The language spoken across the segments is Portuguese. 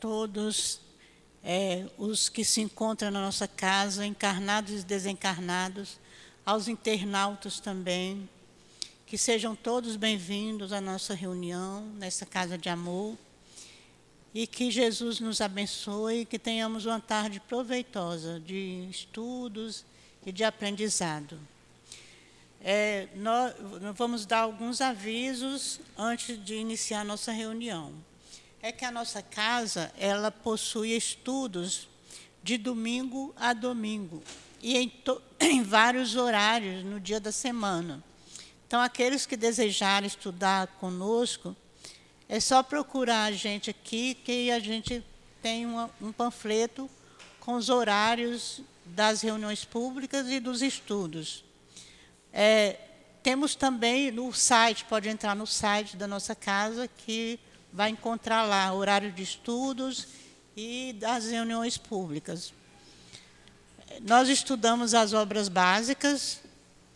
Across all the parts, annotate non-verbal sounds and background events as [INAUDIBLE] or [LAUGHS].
todos é, os que se encontram na nossa casa, encarnados e desencarnados, aos internautas também, que sejam todos bem-vindos à nossa reunião, nessa casa de amor, e que Jesus nos abençoe, que tenhamos uma tarde proveitosa de estudos e de aprendizado. É, nós vamos dar alguns avisos antes de iniciar nossa reunião é que a nossa casa ela possui estudos de domingo a domingo e em, [CLEARS THROAT] em vários horários no dia da semana. Então, aqueles que desejarem estudar conosco, é só procurar a gente aqui, que a gente tem uma, um panfleto com os horários das reuniões públicas e dos estudos. É, temos também no site, pode entrar no site da nossa casa, que vai encontrar lá horário de estudos e das reuniões públicas. Nós estudamos as obras básicas,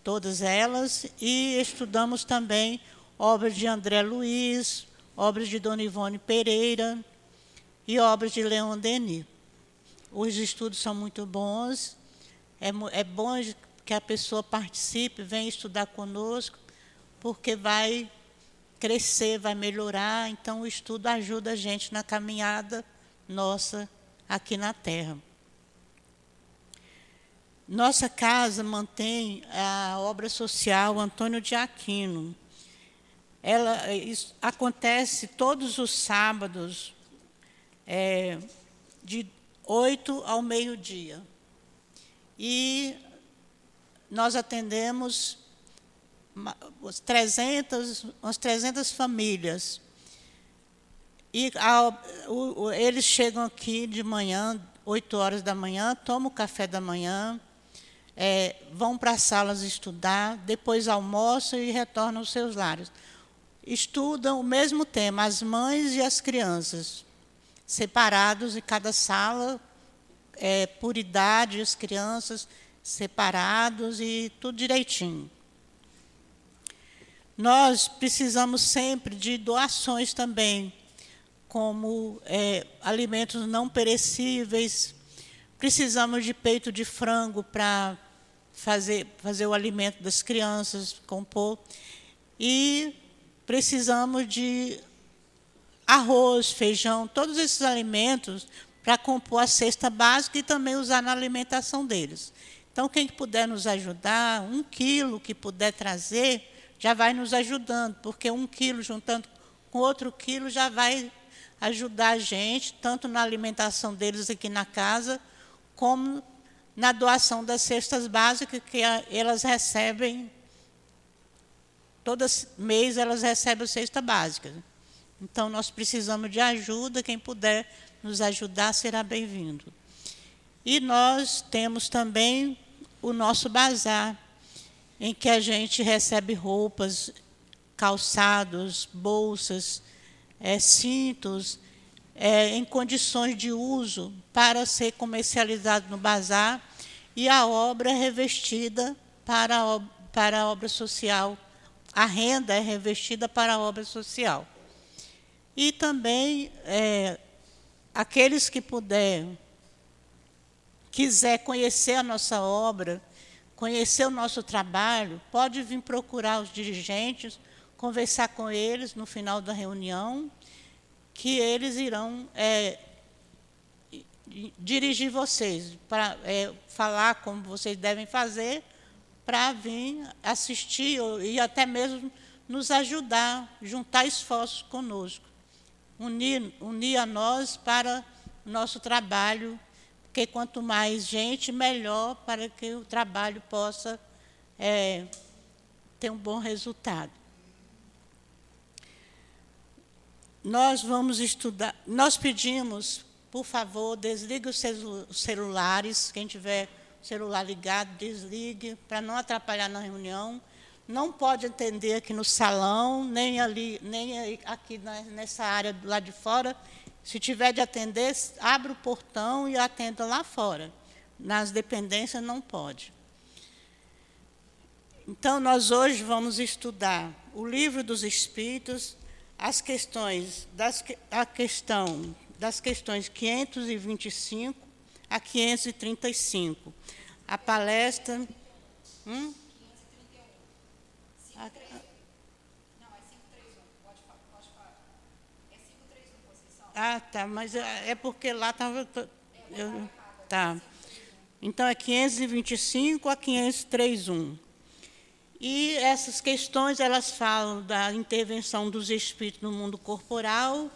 todas elas, e estudamos também obras de André Luiz, obras de Dona Ivone Pereira e obras de Leon Denis. Os estudos são muito bons, é, é bom que a pessoa participe, venha estudar conosco, porque vai crescer, vai melhorar. Então, o estudo ajuda a gente na caminhada nossa aqui na Terra. Nossa casa mantém a obra social Antônio de Aquino. Ela acontece todos os sábados, é, de 8 ao meio-dia. E nós atendemos umas 300, umas 300 famílias. E o, o, eles chegam aqui de manhã, 8 horas da manhã, tomam o café da manhã, é, vão para as salas estudar, depois almoçam e retornam aos seus lares. Estudam o mesmo tema, as mães e as crianças, separados em cada sala, é, por idade, as crianças separados e tudo direitinho. Nós precisamos sempre de doações também, como é, alimentos não perecíveis. Precisamos de peito de frango para fazer, fazer o alimento das crianças, compor. E precisamos de arroz, feijão, todos esses alimentos para compor a cesta básica e também usar na alimentação deles. Então, quem puder nos ajudar, um quilo que puder trazer, já vai nos ajudando, porque um quilo juntando com outro quilo já vai ajudar a gente, tanto na alimentação deles aqui na casa, como na doação das cestas básicas que elas recebem, todo mês elas recebem a cesta básica. Então, nós precisamos de ajuda, quem puder nos ajudar será bem-vindo. E nós temos também o nosso bazar, em que a gente recebe roupas, calçados, bolsas, é, cintos, é, em condições de uso para ser comercializado no bazar e a obra é revestida para a, para a obra social. A renda é revestida para a obra social. E também é, aqueles que puder, quiser conhecer a nossa obra, conhecer o nosso trabalho, pode vir procurar os dirigentes, conversar com eles no final da reunião, que eles irão é, dirigir vocês, para é, falar como vocês devem fazer, para vir assistir e até mesmo nos ajudar, juntar esforços conosco, unir, unir a nós para o nosso trabalho porque quanto mais gente, melhor para que o trabalho possa é, ter um bom resultado. Nós vamos estudar, nós pedimos, por favor, desligue os celulares, quem tiver celular ligado, desligue, para não atrapalhar na reunião. Não pode atender aqui no salão, nem ali, nem aqui nessa área lado de fora, se tiver de atender, abra o portão e atenda lá fora. Nas dependências não pode. Então, nós hoje vamos estudar o livro dos Espíritos, as questões, das, a questão das questões 525 a 535. A palestra. Hum? Ah, tá, mas é, é porque lá estava. Tá. Então é 525 a 531. E essas questões elas falam da intervenção dos espíritos no mundo corporal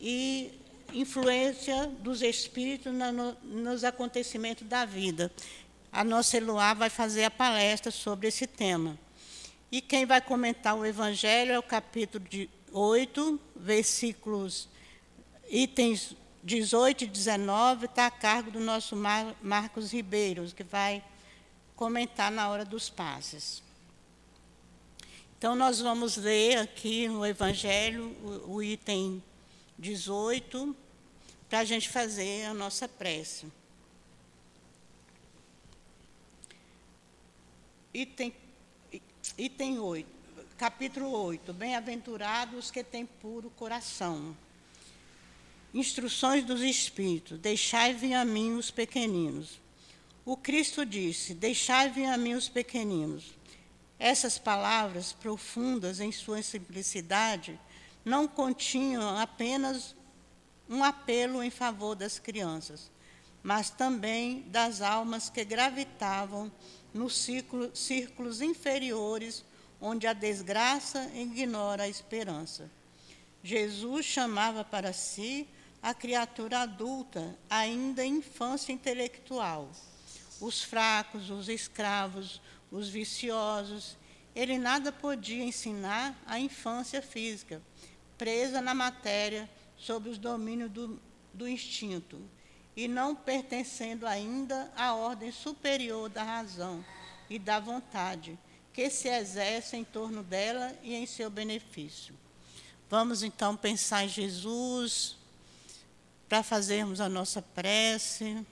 e influência dos espíritos no, nos acontecimentos da vida. A nossa Eloá vai fazer a palestra sobre esse tema. E quem vai comentar o Evangelho é o capítulo 8, versículos, itens 18 e 19, está a cargo do nosso Mar, Marcos Ribeiro, que vai comentar na hora dos passes. Então, nós vamos ler aqui no Evangelho o, o item 18, para a gente fazer a nossa prece. Item, item 8, capítulo 8. Bem-aventurados que têm puro coração. Instruções dos Espíritos. Deixai vir a mim os pequeninos o Cristo disse: Deixai vir a mim os pequeninos. Essas palavras, profundas em sua simplicidade, não continham apenas um apelo em favor das crianças, mas também das almas que gravitavam nos círculos inferiores, onde a desgraça ignora a esperança. Jesus chamava para si a criatura adulta, ainda infância intelectual os fracos, os escravos, os viciosos. Ele nada podia ensinar à infância física, presa na matéria, sob os domínios do, do instinto, e não pertencendo ainda à ordem superior da razão e da vontade, que se exerce em torno dela e em seu benefício. Vamos então pensar em Jesus para fazermos a nossa prece.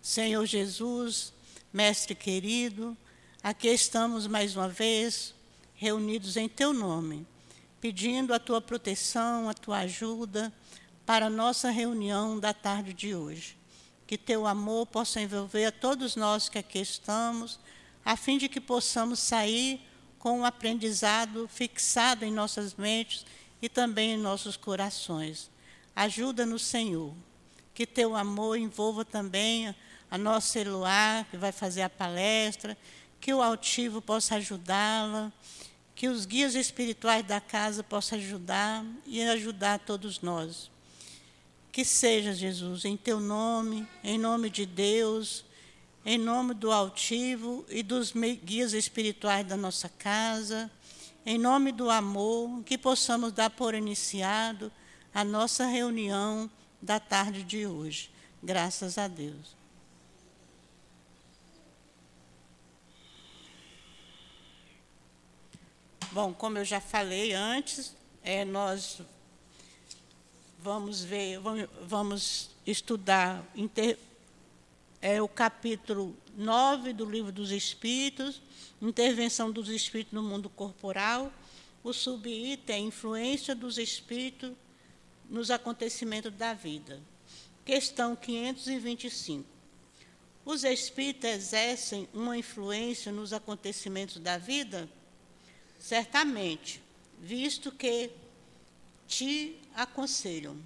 Senhor Jesus, Mestre querido, aqui estamos mais uma vez reunidos em Teu nome, pedindo a Tua proteção, a Tua ajuda para a nossa reunião da tarde de hoje. Que Teu amor possa envolver a todos nós que aqui estamos, a fim de que possamos sair com um aprendizado fixado em nossas mentes e também em nossos corações. Ajuda-nos, Senhor. Que Teu amor envolva também a nossa Eloá, que vai fazer a palestra, que o altivo possa ajudá-la, que os guias espirituais da casa possam ajudar e ajudar todos nós. Que seja, Jesus, em teu nome, em nome de Deus, em nome do altivo e dos guias espirituais da nossa casa, em nome do amor, que possamos dar por iniciado a nossa reunião da tarde de hoje. Graças a Deus. Bom, como eu já falei antes, é, nós vamos ver, vamos estudar é, o capítulo 9 do Livro dos Espíritos, Intervenção dos Espíritos no Mundo Corporal, o subitem Influência dos Espíritos nos Acontecimentos da Vida. Questão 525. Os espíritos exercem uma influência nos acontecimentos da vida? Certamente, visto que te aconselham.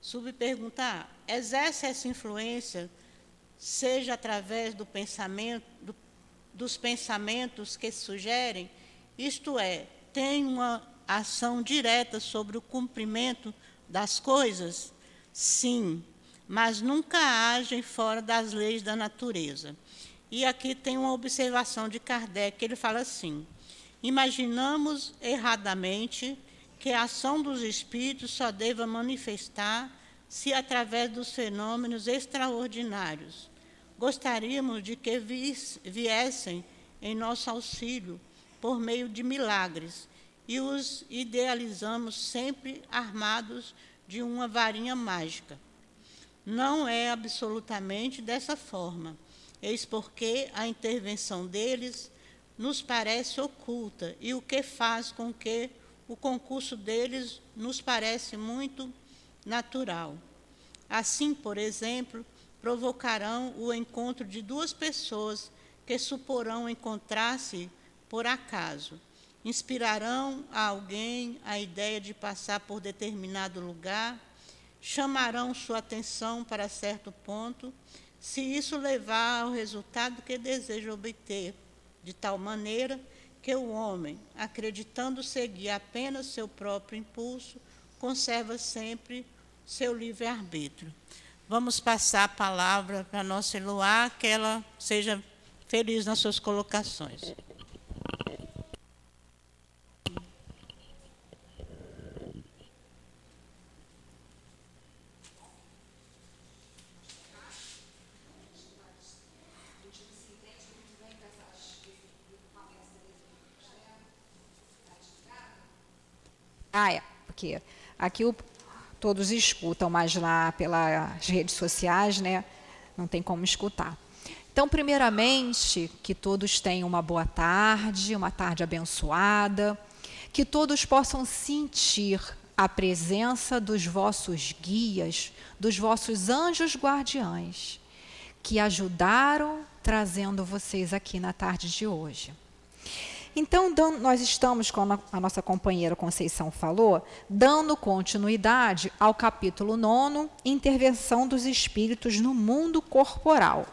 Subperguntar: exerce essa influência, seja através do pensamento, do, dos pensamentos que sugerem, isto é, tem uma ação direta sobre o cumprimento das coisas? Sim, mas nunca agem fora das leis da natureza. E aqui tem uma observação de Kardec, ele fala assim: Imaginamos erradamente que a ação dos espíritos só deva manifestar-se através dos fenômenos extraordinários. Gostaríamos de que viessem em nosso auxílio por meio de milagres e os idealizamos sempre armados de uma varinha mágica. Não é absolutamente dessa forma, eis porque a intervenção deles nos parece oculta e o que faz com que o concurso deles nos parece muito natural. Assim, por exemplo, provocarão o encontro de duas pessoas que suporão encontrar-se por acaso. Inspirarão a alguém a ideia de passar por determinado lugar, chamarão sua atenção para certo ponto, se isso levar ao resultado que deseja obter, de tal maneira que o homem, acreditando seguir apenas seu próprio impulso, conserva sempre seu livre-arbítrio. Vamos passar a palavra para a nossa Eloá, que ela seja feliz nas suas colocações. Ah, é, porque aqui o, todos escutam, mas lá pelas redes sociais, né, não tem como escutar. Então, primeiramente, que todos tenham uma boa tarde, uma tarde abençoada, que todos possam sentir a presença dos vossos guias, dos vossos anjos guardiães, que ajudaram trazendo vocês aqui na tarde de hoje. Então, nós estamos, como a nossa companheira Conceição falou, dando continuidade ao capítulo 9, Intervenção dos Espíritos no Mundo Corporal.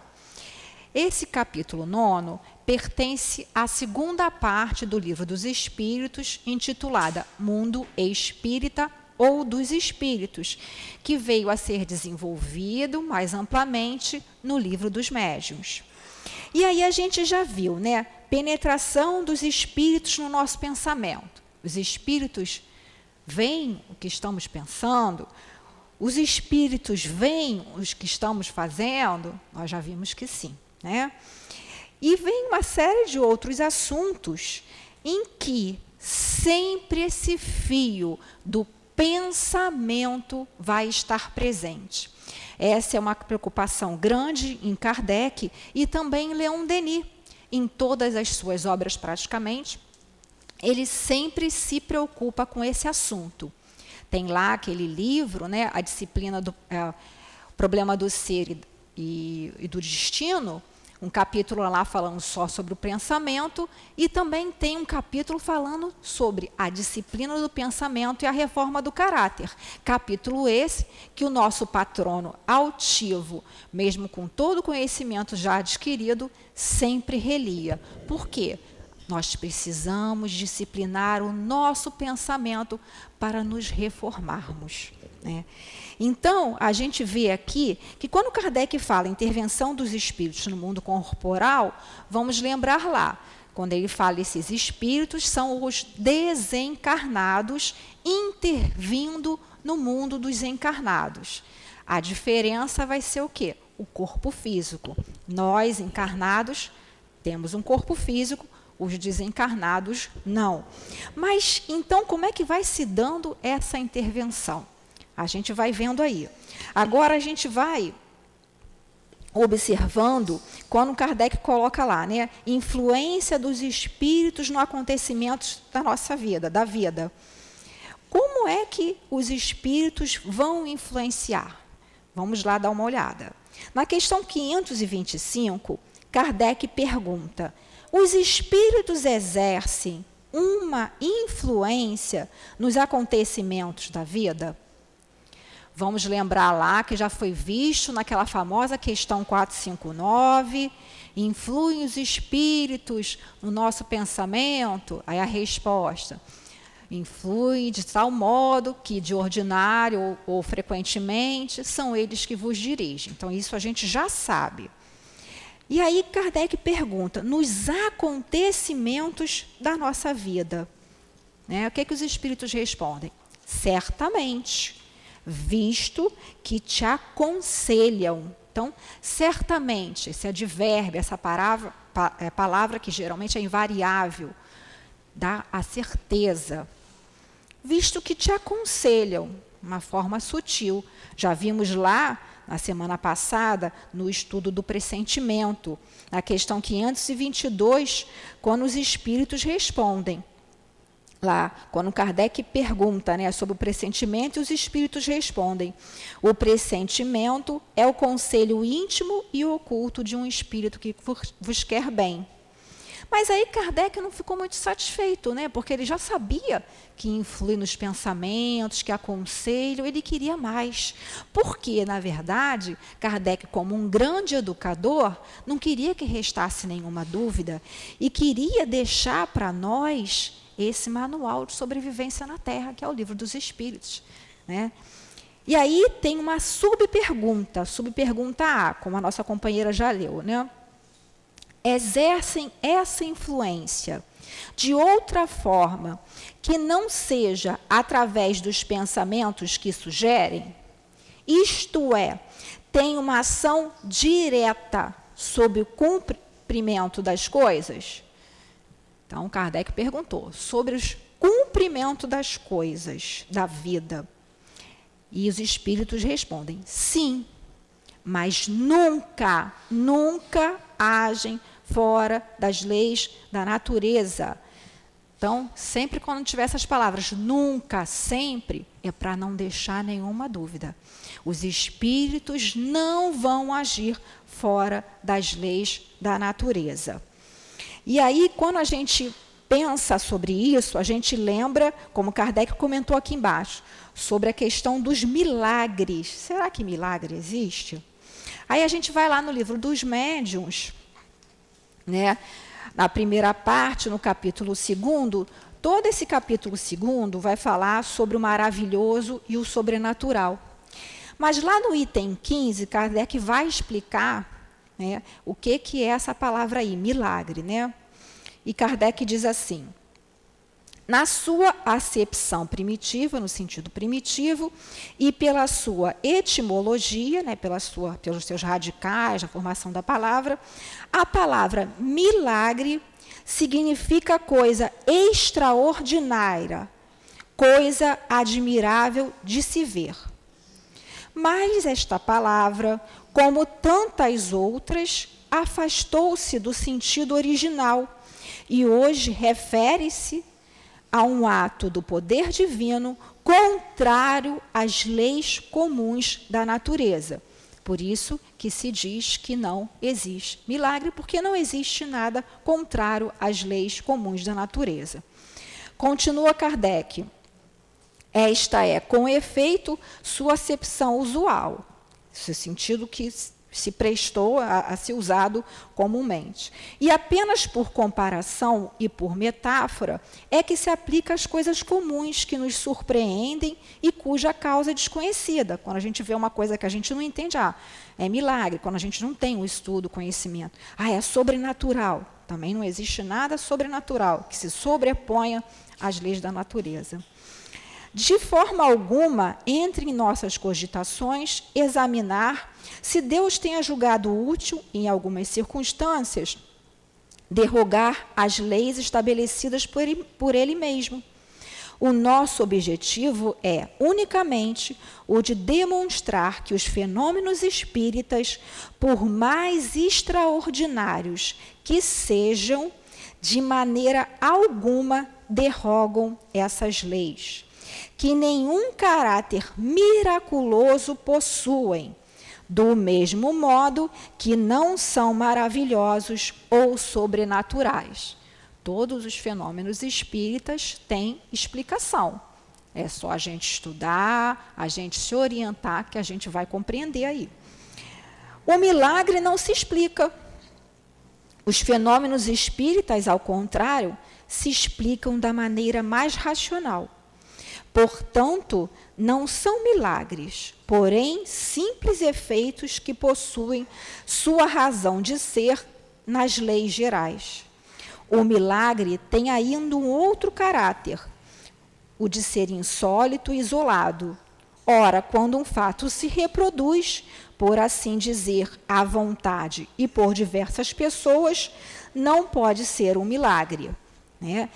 Esse capítulo 9 pertence à segunda parte do Livro dos Espíritos, intitulada Mundo Espírita ou dos Espíritos, que veio a ser desenvolvido mais amplamente no Livro dos Médiuns. E aí a gente já viu, né? Penetração dos espíritos no nosso pensamento. Os espíritos veem o que estamos pensando, os espíritos veem o que estamos fazendo, nós já vimos que sim, né? E vem uma série de outros assuntos em que sempre esse fio do pensamento vai estar presente. Essa é uma preocupação grande em Kardec e também em Leon Denis em todas as suas obras praticamente, ele sempre se preocupa com esse assunto. Tem lá aquele livro, né, a disciplina do é, problema do ser e, e, e do destino, um capítulo lá falando só sobre o pensamento e também tem um capítulo falando sobre a disciplina do pensamento e a reforma do caráter. Capítulo esse que o nosso patrono altivo, mesmo com todo o conhecimento já adquirido, sempre relia. Por quê? Nós precisamos disciplinar o nosso pensamento para nos reformarmos. Né? Então, a gente vê aqui que quando Kardec fala intervenção dos espíritos no mundo corporal, vamos lembrar lá, quando ele fala esses espíritos são os desencarnados intervindo no mundo dos encarnados. A diferença vai ser o quê? O corpo físico. Nós encarnados temos um corpo físico, os desencarnados não. Mas então como é que vai se dando essa intervenção? A gente vai vendo aí. Agora a gente vai observando quando Kardec coloca lá, né, influência dos espíritos no acontecimentos da nossa vida, da vida. Como é que os espíritos vão influenciar? Vamos lá dar uma olhada. Na questão 525, Kardec pergunta: os espíritos exercem uma influência nos acontecimentos da vida? Vamos lembrar lá que já foi visto naquela famosa questão 459, influem os espíritos no nosso pensamento? Aí a resposta, influem de tal modo que, de ordinário ou, ou frequentemente, são eles que vos dirigem. Então, isso a gente já sabe. E aí Kardec pergunta, nos acontecimentos da nossa vida, né, o que, é que os espíritos respondem? Certamente visto que te aconselham. Então, certamente, esse advérbio, essa palavra, é, palavra que geralmente é invariável, dá a certeza. Visto que te aconselham, uma forma sutil. Já vimos lá na semana passada no estudo do pressentimento, na questão 522, quando os espíritos respondem. Lá, quando Kardec pergunta né, sobre o pressentimento, os espíritos respondem: o pressentimento é o conselho íntimo e oculto de um espírito que vos quer bem. Mas aí Kardec não ficou muito satisfeito, né? Porque ele já sabia que influi nos pensamentos, que aconselho, ele queria mais. Porque, na verdade, Kardec, como um grande educador, não queria que restasse nenhuma dúvida e queria deixar para nós esse manual de sobrevivência na Terra, que é o livro dos Espíritos, né? E aí tem uma subpergunta, subpergunta A, como a nossa companheira já leu, né? Exercem essa influência de outra forma que não seja através dos pensamentos que sugerem, isto é, tem uma ação direta sobre o cumprimento das coisas? Então, Kardec perguntou sobre o cumprimento das coisas da vida. E os espíritos respondem: sim, mas nunca, nunca agem fora das leis da natureza. Então, sempre quando tiver essas palavras, nunca, sempre, é para não deixar nenhuma dúvida. Os espíritos não vão agir fora das leis da natureza. E aí, quando a gente pensa sobre isso, a gente lembra, como Kardec comentou aqui embaixo, sobre a questão dos milagres. Será que milagre existe? Aí a gente vai lá no livro dos médiuns, né? Na primeira parte, no capítulo 2, todo esse capítulo 2 vai falar sobre o maravilhoso e o sobrenatural. Mas lá no item 15, Kardec vai explicar né, o que, que é essa palavra aí, milagre. Né? E Kardec diz assim: na sua acepção primitiva, no sentido primitivo, e pela sua etimologia, né, pela sua, pelos seus radicais, a formação da palavra, a palavra milagre significa coisa extraordinária, coisa admirável de se ver. Mas esta palavra, como tantas outras, afastou-se do sentido original e hoje refere-se a um ato do poder divino contrário às leis comuns da natureza. Por isso que se diz que não existe milagre, porque não existe nada contrário às leis comuns da natureza. Continua Kardec. Esta é, com efeito, sua acepção usual. Esse sentido que se prestou a, a ser usado comumente. E apenas por comparação e por metáfora é que se aplica às coisas comuns que nos surpreendem e cuja causa é desconhecida. Quando a gente vê uma coisa que a gente não entende, ah, é milagre. Quando a gente não tem o estudo, o conhecimento, ah, é sobrenatural. Também não existe nada sobrenatural que se sobreponha às leis da natureza. De forma alguma, entre em nossas cogitações examinar se Deus tenha julgado útil, em algumas circunstâncias, derrogar as leis estabelecidas por ele, por ele mesmo. O nosso objetivo é unicamente o de demonstrar que os fenômenos espíritas, por mais extraordinários que sejam, de maneira alguma derrogam essas leis que nenhum caráter miraculoso possuem, do mesmo modo que não são maravilhosos ou sobrenaturais. Todos os fenômenos espíritas têm explicação. É só a gente estudar, a gente se orientar, que a gente vai compreender aí. O milagre não se explica. Os fenômenos espíritas, ao contrário, se explicam da maneira mais racional. Portanto, não são milagres, porém simples efeitos que possuem sua razão de ser nas leis gerais. O milagre tem ainda um outro caráter, o de ser insólito e isolado. Ora, quando um fato se reproduz, por assim dizer, à vontade e por diversas pessoas, não pode ser um milagre. Né?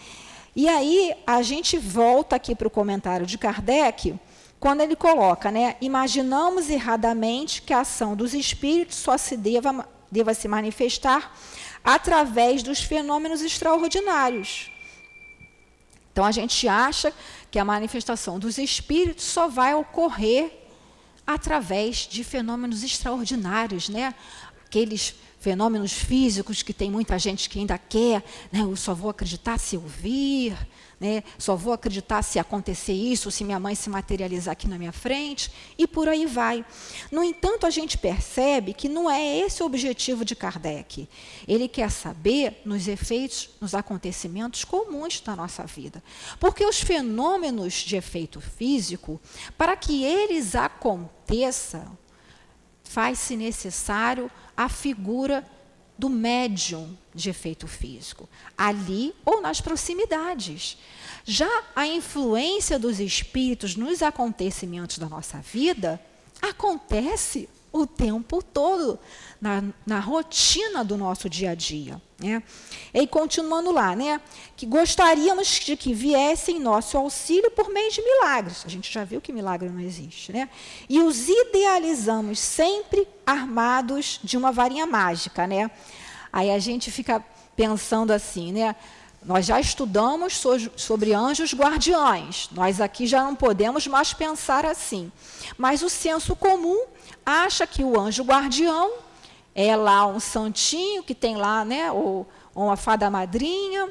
E aí a gente volta aqui para o comentário de Kardec, quando ele coloca, né, imaginamos erradamente que a ação dos espíritos só se deva, deva se manifestar através dos fenômenos extraordinários. Então a gente acha que a manifestação dos espíritos só vai ocorrer através de fenômenos extraordinários, né? Aqueles fenômenos físicos que tem muita gente que ainda quer, né? Eu só vou acreditar se eu vir, né? Só vou acreditar se acontecer isso, se minha mãe se materializar aqui na minha frente, e por aí vai. No entanto, a gente percebe que não é esse o objetivo de Kardec. Ele quer saber nos efeitos, nos acontecimentos comuns da nossa vida. Porque os fenômenos de efeito físico, para que eles aconteçam, faz-se necessário a figura do médium de efeito físico, ali ou nas proximidades. Já a influência dos espíritos nos acontecimentos da nossa vida acontece o tempo todo, na, na rotina do nosso dia a dia. Né? E continuando lá, né? que gostaríamos de que viessem em nosso auxílio por meio de milagres. A gente já viu que milagre não existe. Né? E os idealizamos sempre armados de uma varinha mágica. Né? Aí a gente fica pensando assim, né? Nós já estudamos sobre anjos guardiães. Nós aqui já não podemos mais pensar assim. Mas o senso comum acha que o anjo guardião é lá um santinho que tem lá, né, ou, uma fada madrinha,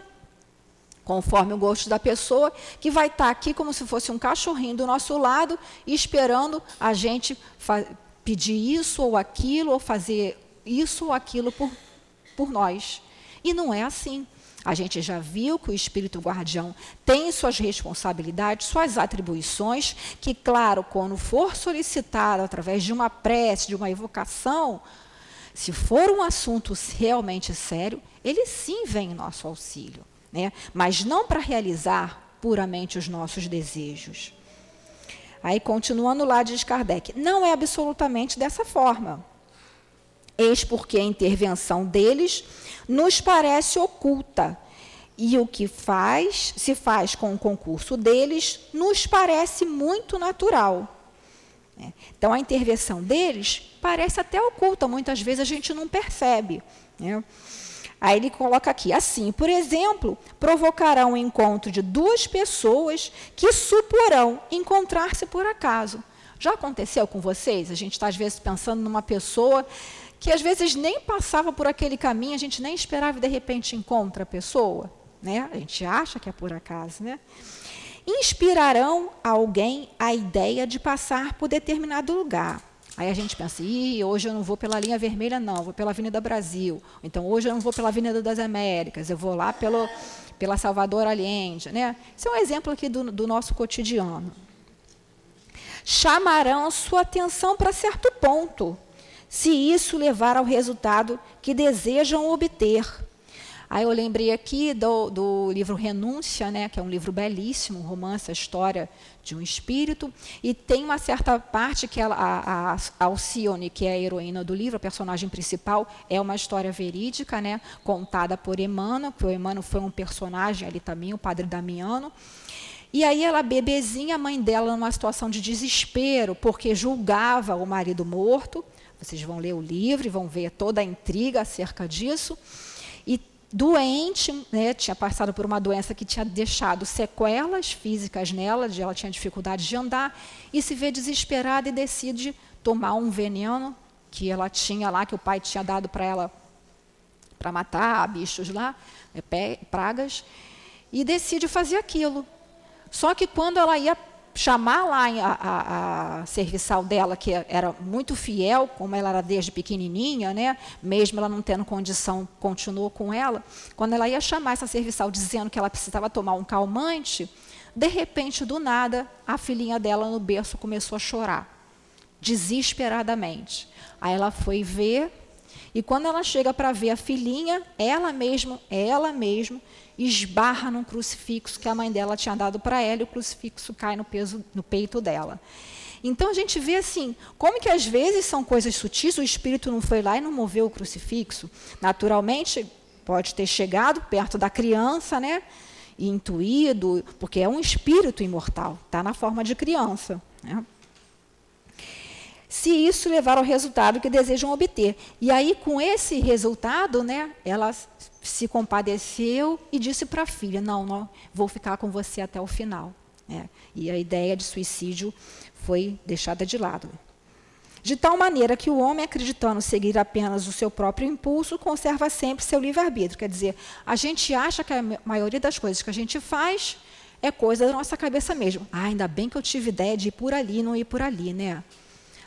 conforme o gosto da pessoa, que vai estar aqui como se fosse um cachorrinho do nosso lado, esperando a gente pedir isso ou aquilo, ou fazer isso ou aquilo por por nós. E não é assim. A gente já viu que o espírito guardião tem suas responsabilidades, suas atribuições, que, claro, quando for solicitado através de uma prece, de uma evocação, se for um assunto realmente sério, ele sim vem em nosso auxílio, né? mas não para realizar puramente os nossos desejos. Aí, continuando lá, diz Kardec, não é absolutamente dessa forma. Eis porque a intervenção deles nos parece oculta. E o que faz, se faz com o concurso deles, nos parece muito natural. É. Então, a intervenção deles parece até oculta, muitas vezes a gente não percebe. Né? Aí ele coloca aqui, assim, por exemplo, provocará um encontro de duas pessoas que suporão encontrar-se por acaso. Já aconteceu com vocês? A gente está, às vezes, pensando numa pessoa que às vezes nem passava por aquele caminho, a gente nem esperava e de repente encontra a pessoa, né? A gente acha que é por acaso, né? Inspirarão alguém a ideia de passar por determinado lugar. Aí a gente pensa, hoje eu não vou pela linha vermelha, não, vou pela Avenida Brasil. Então, hoje eu não vou pela Avenida das Américas, eu vou lá pelo, pela Salvador Allende. Né? Isso é um exemplo aqui do, do nosso cotidiano. Chamarão sua atenção para certo ponto, se isso levar ao resultado que desejam obter. Aí eu lembrei aqui do, do, livro Renúncia, né, que é um livro belíssimo, um romance, a história de um espírito, e tem uma certa parte que ela, a, a Alcione, que é a heroína do livro, a personagem principal, é uma história verídica, né, contada por Emmanuel, que o Emmanuel foi um personagem ali também, o padre Damiano, e aí ela, bebezinha, a mãe dela, numa situação de desespero, porque julgava o marido morto, vocês vão ler o livro e vão ver toda a intriga acerca disso. Doente, né, tinha passado por uma doença que tinha deixado sequelas físicas nela, de ela tinha dificuldade de andar, e se vê desesperada e decide tomar um veneno que ela tinha lá, que o pai tinha dado para ela para matar bichos lá, né, pragas, e decide fazer aquilo. Só que quando ela ia chamar lá a, a, a, serviçal dela, que era muito fiel, como ela era desde pequenininha, né? mesmo ela não tendo condição, continuou com ela. Quando ela ia chamar essa serviçal dizendo que ela precisava tomar um calmante, de repente, do nada, a filhinha dela no berço começou a chorar, desesperadamente. Aí ela foi ver, e quando ela chega para ver a filhinha, ela mesma, ela mesma, esbarra num crucifixo que a mãe dela tinha dado para ela e o crucifixo cai no, peso, no peito dela. Então a gente vê assim, como que às vezes são coisas sutis, o espírito não foi lá e não moveu o crucifixo. Naturalmente, pode ter chegado perto da criança, né? E intuído, porque é um espírito imortal, está na forma de criança. Né? Se isso levar ao resultado que desejam obter. E aí, com esse resultado, né, ela se compadeceu e disse para a filha: Não, não, vou ficar com você até o final. É, e a ideia de suicídio foi deixada de lado. De tal maneira que o homem, acreditando seguir apenas o seu próprio impulso, conserva sempre seu livre-arbítrio. Quer dizer, a gente acha que a maioria das coisas que a gente faz é coisa da nossa cabeça mesmo. Ah, ainda bem que eu tive ideia de ir por ali, não ir por ali, né?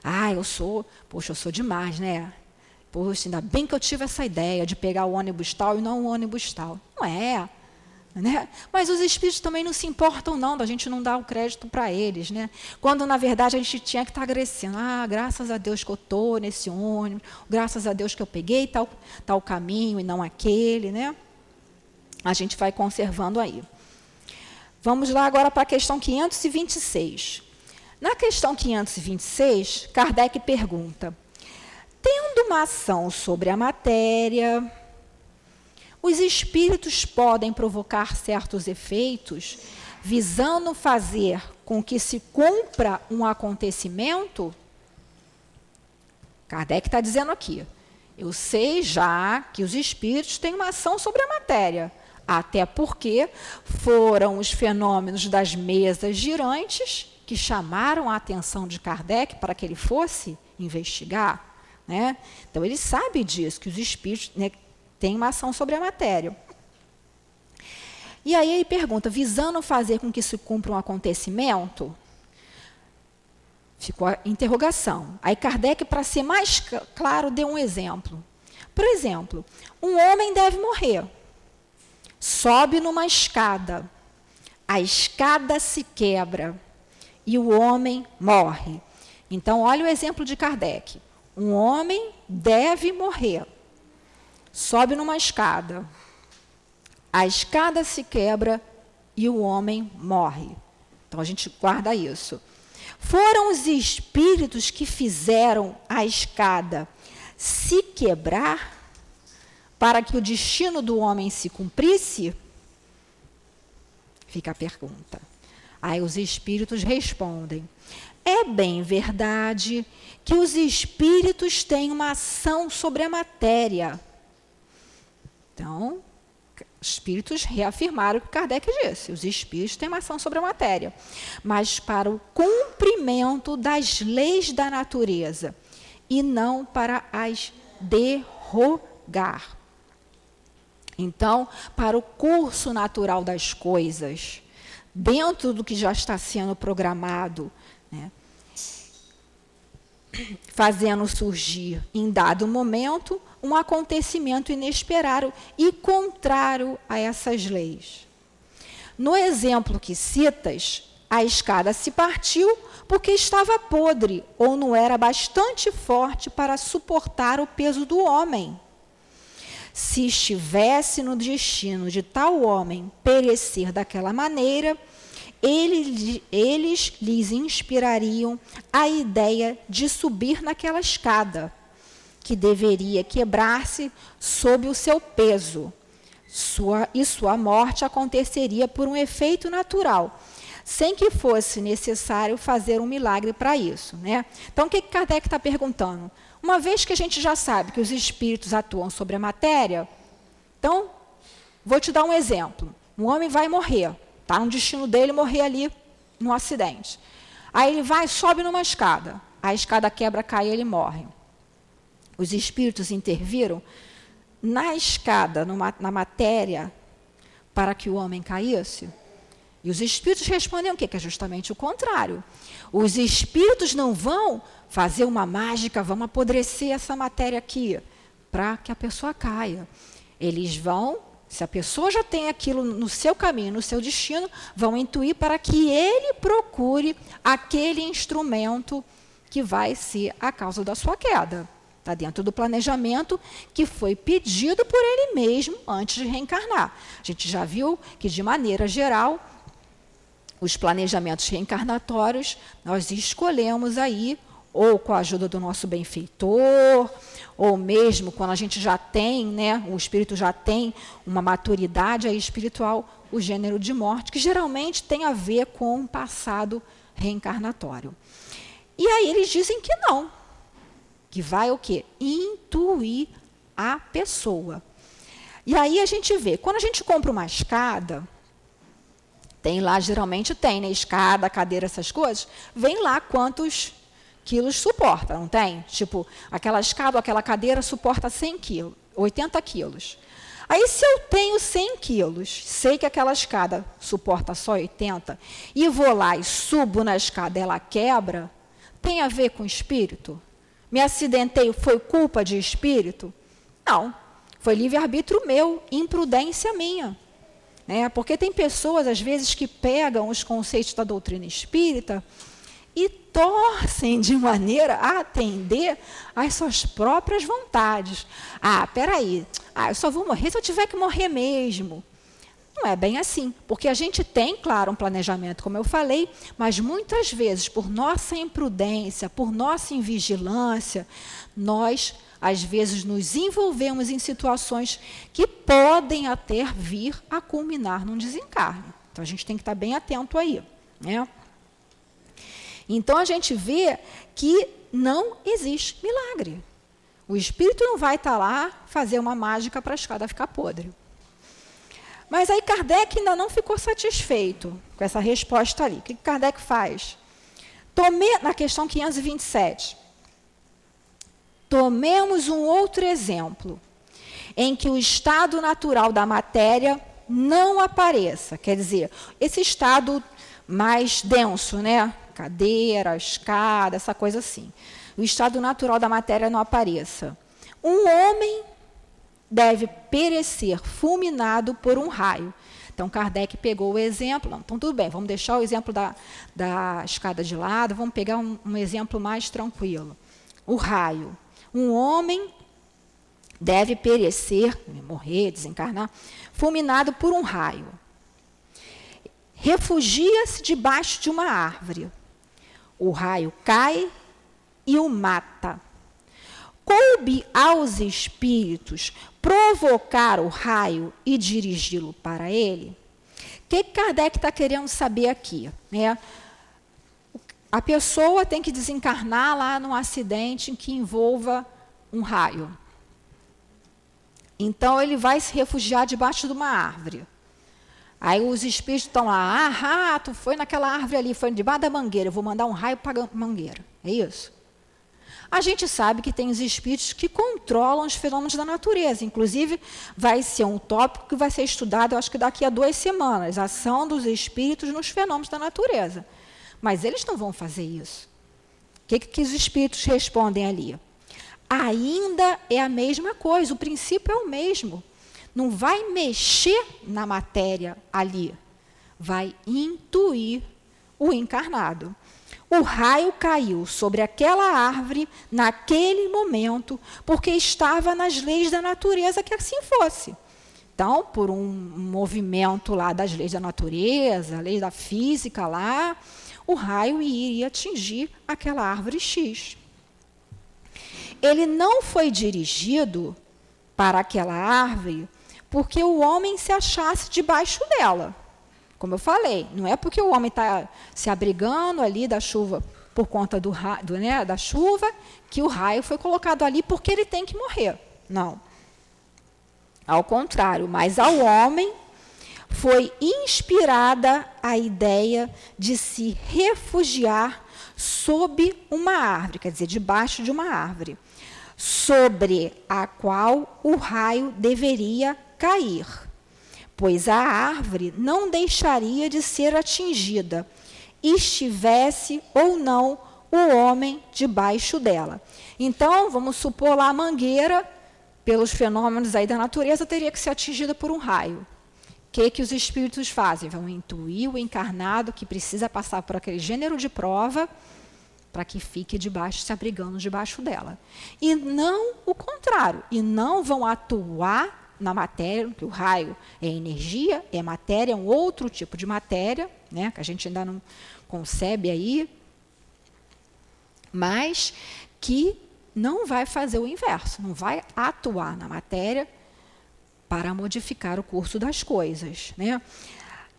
Ah, eu sou, poxa, eu sou demais, né? Poxa, ainda bem que eu tive essa ideia de pegar o ônibus tal e não o ônibus tal. Não é. Né? Mas os espíritos também não se importam, não, da gente não dar o crédito para eles. Né? Quando, na verdade, a gente tinha que estar tá agradecendo. Ah, graças a Deus que eu estou nesse ônibus, graças a Deus que eu peguei tal, tal caminho e não aquele. Né? A gente vai conservando aí. Vamos lá agora para a questão 526. Na questão 526, Kardec pergunta: tendo uma ação sobre a matéria, os espíritos podem provocar certos efeitos visando fazer com que se cumpra um acontecimento? Kardec está dizendo aqui. Eu sei já que os espíritos têm uma ação sobre a matéria, até porque foram os fenômenos das mesas girantes que chamaram a atenção de Kardec para que ele fosse investigar. Né? Então, ele sabe disso, que os espíritos né, têm uma ação sobre a matéria. E aí ele pergunta, visando fazer com que se cumpra um acontecimento? Ficou a interrogação. Aí Kardec, para ser mais claro, deu um exemplo. Por exemplo, um homem deve morrer. Sobe numa escada. A escada se quebra e o homem morre. Então, olha o exemplo de Kardec. Um homem deve morrer. Sobe numa escada. A escada se quebra e o homem morre. Então a gente guarda isso. Foram os espíritos que fizeram a escada se quebrar para que o destino do homem se cumprisse? Fica a pergunta. Aí os espíritos respondem: é bem verdade que os espíritos têm uma ação sobre a matéria. Então, os espíritos reafirmaram o que Kardec disse: os espíritos têm uma ação sobre a matéria, mas para o cumprimento das leis da natureza e não para as derrogar. Então, para o curso natural das coisas, dentro do que já está sendo programado? Fazendo surgir, em dado momento, um acontecimento inesperado e contrário a essas leis. No exemplo que citas, a escada se partiu porque estava podre ou não era bastante forte para suportar o peso do homem. Se estivesse no destino de tal homem perecer daquela maneira, eles, eles lhes inspirariam a ideia de subir naquela escada, que deveria quebrar-se sob o seu peso. Sua, e sua morte aconteceria por um efeito natural, sem que fosse necessário fazer um milagre para isso. Né? Então, o que Kardec está perguntando? Uma vez que a gente já sabe que os espíritos atuam sobre a matéria, então, vou te dar um exemplo. Um homem vai morrer. Está no destino dele morrer ali no acidente. Aí ele vai, sobe numa escada. A escada quebra, cai e ele morre. Os espíritos interviram na escada, numa, na matéria, para que o homem caísse? E os espíritos respondem o quê? Que é justamente o contrário. Os espíritos não vão fazer uma mágica, vão apodrecer essa matéria aqui, para que a pessoa caia. Eles vão se a pessoa já tem aquilo no seu caminho, no seu destino, vão intuir para que ele procure aquele instrumento que vai ser a causa da sua queda. Está dentro do planejamento que foi pedido por ele mesmo antes de reencarnar. A gente já viu que, de maneira geral, os planejamentos reencarnatórios, nós escolhemos aí, ou com a ajuda do nosso benfeitor, ou mesmo quando a gente já tem, né, o espírito já tem uma maturidade espiritual, o gênero de morte, que geralmente tem a ver com um passado reencarnatório. E aí eles dizem que não, que vai o quê? Intuir a pessoa. E aí a gente vê, quando a gente compra uma escada, tem lá, geralmente tem, né? Escada, cadeira, essas coisas, vem lá quantos quilos suporta, não tem? Tipo, aquela escada aquela cadeira suporta 100 quilos, 80 quilos. Aí, se eu tenho 100 quilos, sei que aquela escada suporta só 80, e vou lá e subo na escada, ela quebra, tem a ver com espírito? Me acidentei, foi culpa de espírito? Não. Foi livre-arbítrio meu, imprudência minha. Né? Porque tem pessoas, às vezes, que pegam os conceitos da doutrina espírita e torcem de maneira a atender às suas próprias vontades. Ah, peraí, ah, eu só vou morrer se eu tiver que morrer mesmo. Não é bem assim, porque a gente tem, claro, um planejamento, como eu falei, mas muitas vezes, por nossa imprudência, por nossa invigilância, nós, às vezes, nos envolvemos em situações que podem até vir a culminar num desencarne. Então, a gente tem que estar bem atento aí. Né? Então a gente vê que não existe milagre. O espírito não vai estar lá fazer uma mágica para a escada ficar podre. Mas aí Kardec ainda não ficou satisfeito com essa resposta ali. O que Kardec faz? Tome, na questão 527. Tomemos um outro exemplo, em que o estado natural da matéria não apareça. Quer dizer, esse estado mais denso, né? Cadeira, escada, essa coisa assim. O estado natural da matéria não apareça. Um homem deve perecer fulminado por um raio. Então, Kardec pegou o exemplo. Então, tudo bem, vamos deixar o exemplo da, da escada de lado, vamos pegar um, um exemplo mais tranquilo. O raio. Um homem deve perecer, morrer, desencarnar, fulminado por um raio. Refugia-se debaixo de uma árvore. O raio cai e o mata. Coube aos espíritos provocar o raio e dirigi-lo para ele? O que Kardec está querendo saber aqui? Né? A pessoa tem que desencarnar lá num acidente que envolva um raio. Então ele vai se refugiar debaixo de uma árvore. Aí os espíritos estão lá, ah, rato, foi naquela árvore ali, foi debaixo da mangueira, eu vou mandar um raio para a mangueira. É isso? A gente sabe que tem os espíritos que controlam os fenômenos da natureza. Inclusive, vai ser um tópico que vai ser estudado, eu acho que daqui a duas semanas, a ação dos espíritos nos fenômenos da natureza. Mas eles não vão fazer isso. O que, que os espíritos respondem ali? Ainda é a mesma coisa, o princípio é o mesmo não vai mexer na matéria ali, vai intuir o encarnado. O raio caiu sobre aquela árvore naquele momento, porque estava nas leis da natureza que assim fosse. Então, por um movimento lá das leis da natureza, lei da física lá, o raio iria atingir aquela árvore X. Ele não foi dirigido para aquela árvore porque o homem se achasse debaixo dela. Como eu falei, não é porque o homem está se abrigando ali da chuva por conta do, do né, da chuva que o raio foi colocado ali porque ele tem que morrer. Não. Ao contrário, mas ao homem foi inspirada a ideia de se refugiar sob uma árvore, quer dizer, debaixo de uma árvore, sobre a qual o raio deveria cair, pois a árvore não deixaria de ser atingida, estivesse ou não o homem debaixo dela. Então, vamos supor lá a mangueira, pelos fenômenos aí da natureza, teria que ser atingida por um raio. O que, que os espíritos fazem? Vão intuir o encarnado que precisa passar por aquele gênero de prova para que fique debaixo, se abrigando debaixo dela. E não o contrário. E não vão atuar na matéria, que o raio é energia, é matéria, é um outro tipo de matéria, né, que a gente ainda não concebe aí, mas que não vai fazer o inverso, não vai atuar na matéria para modificar o curso das coisas. Né?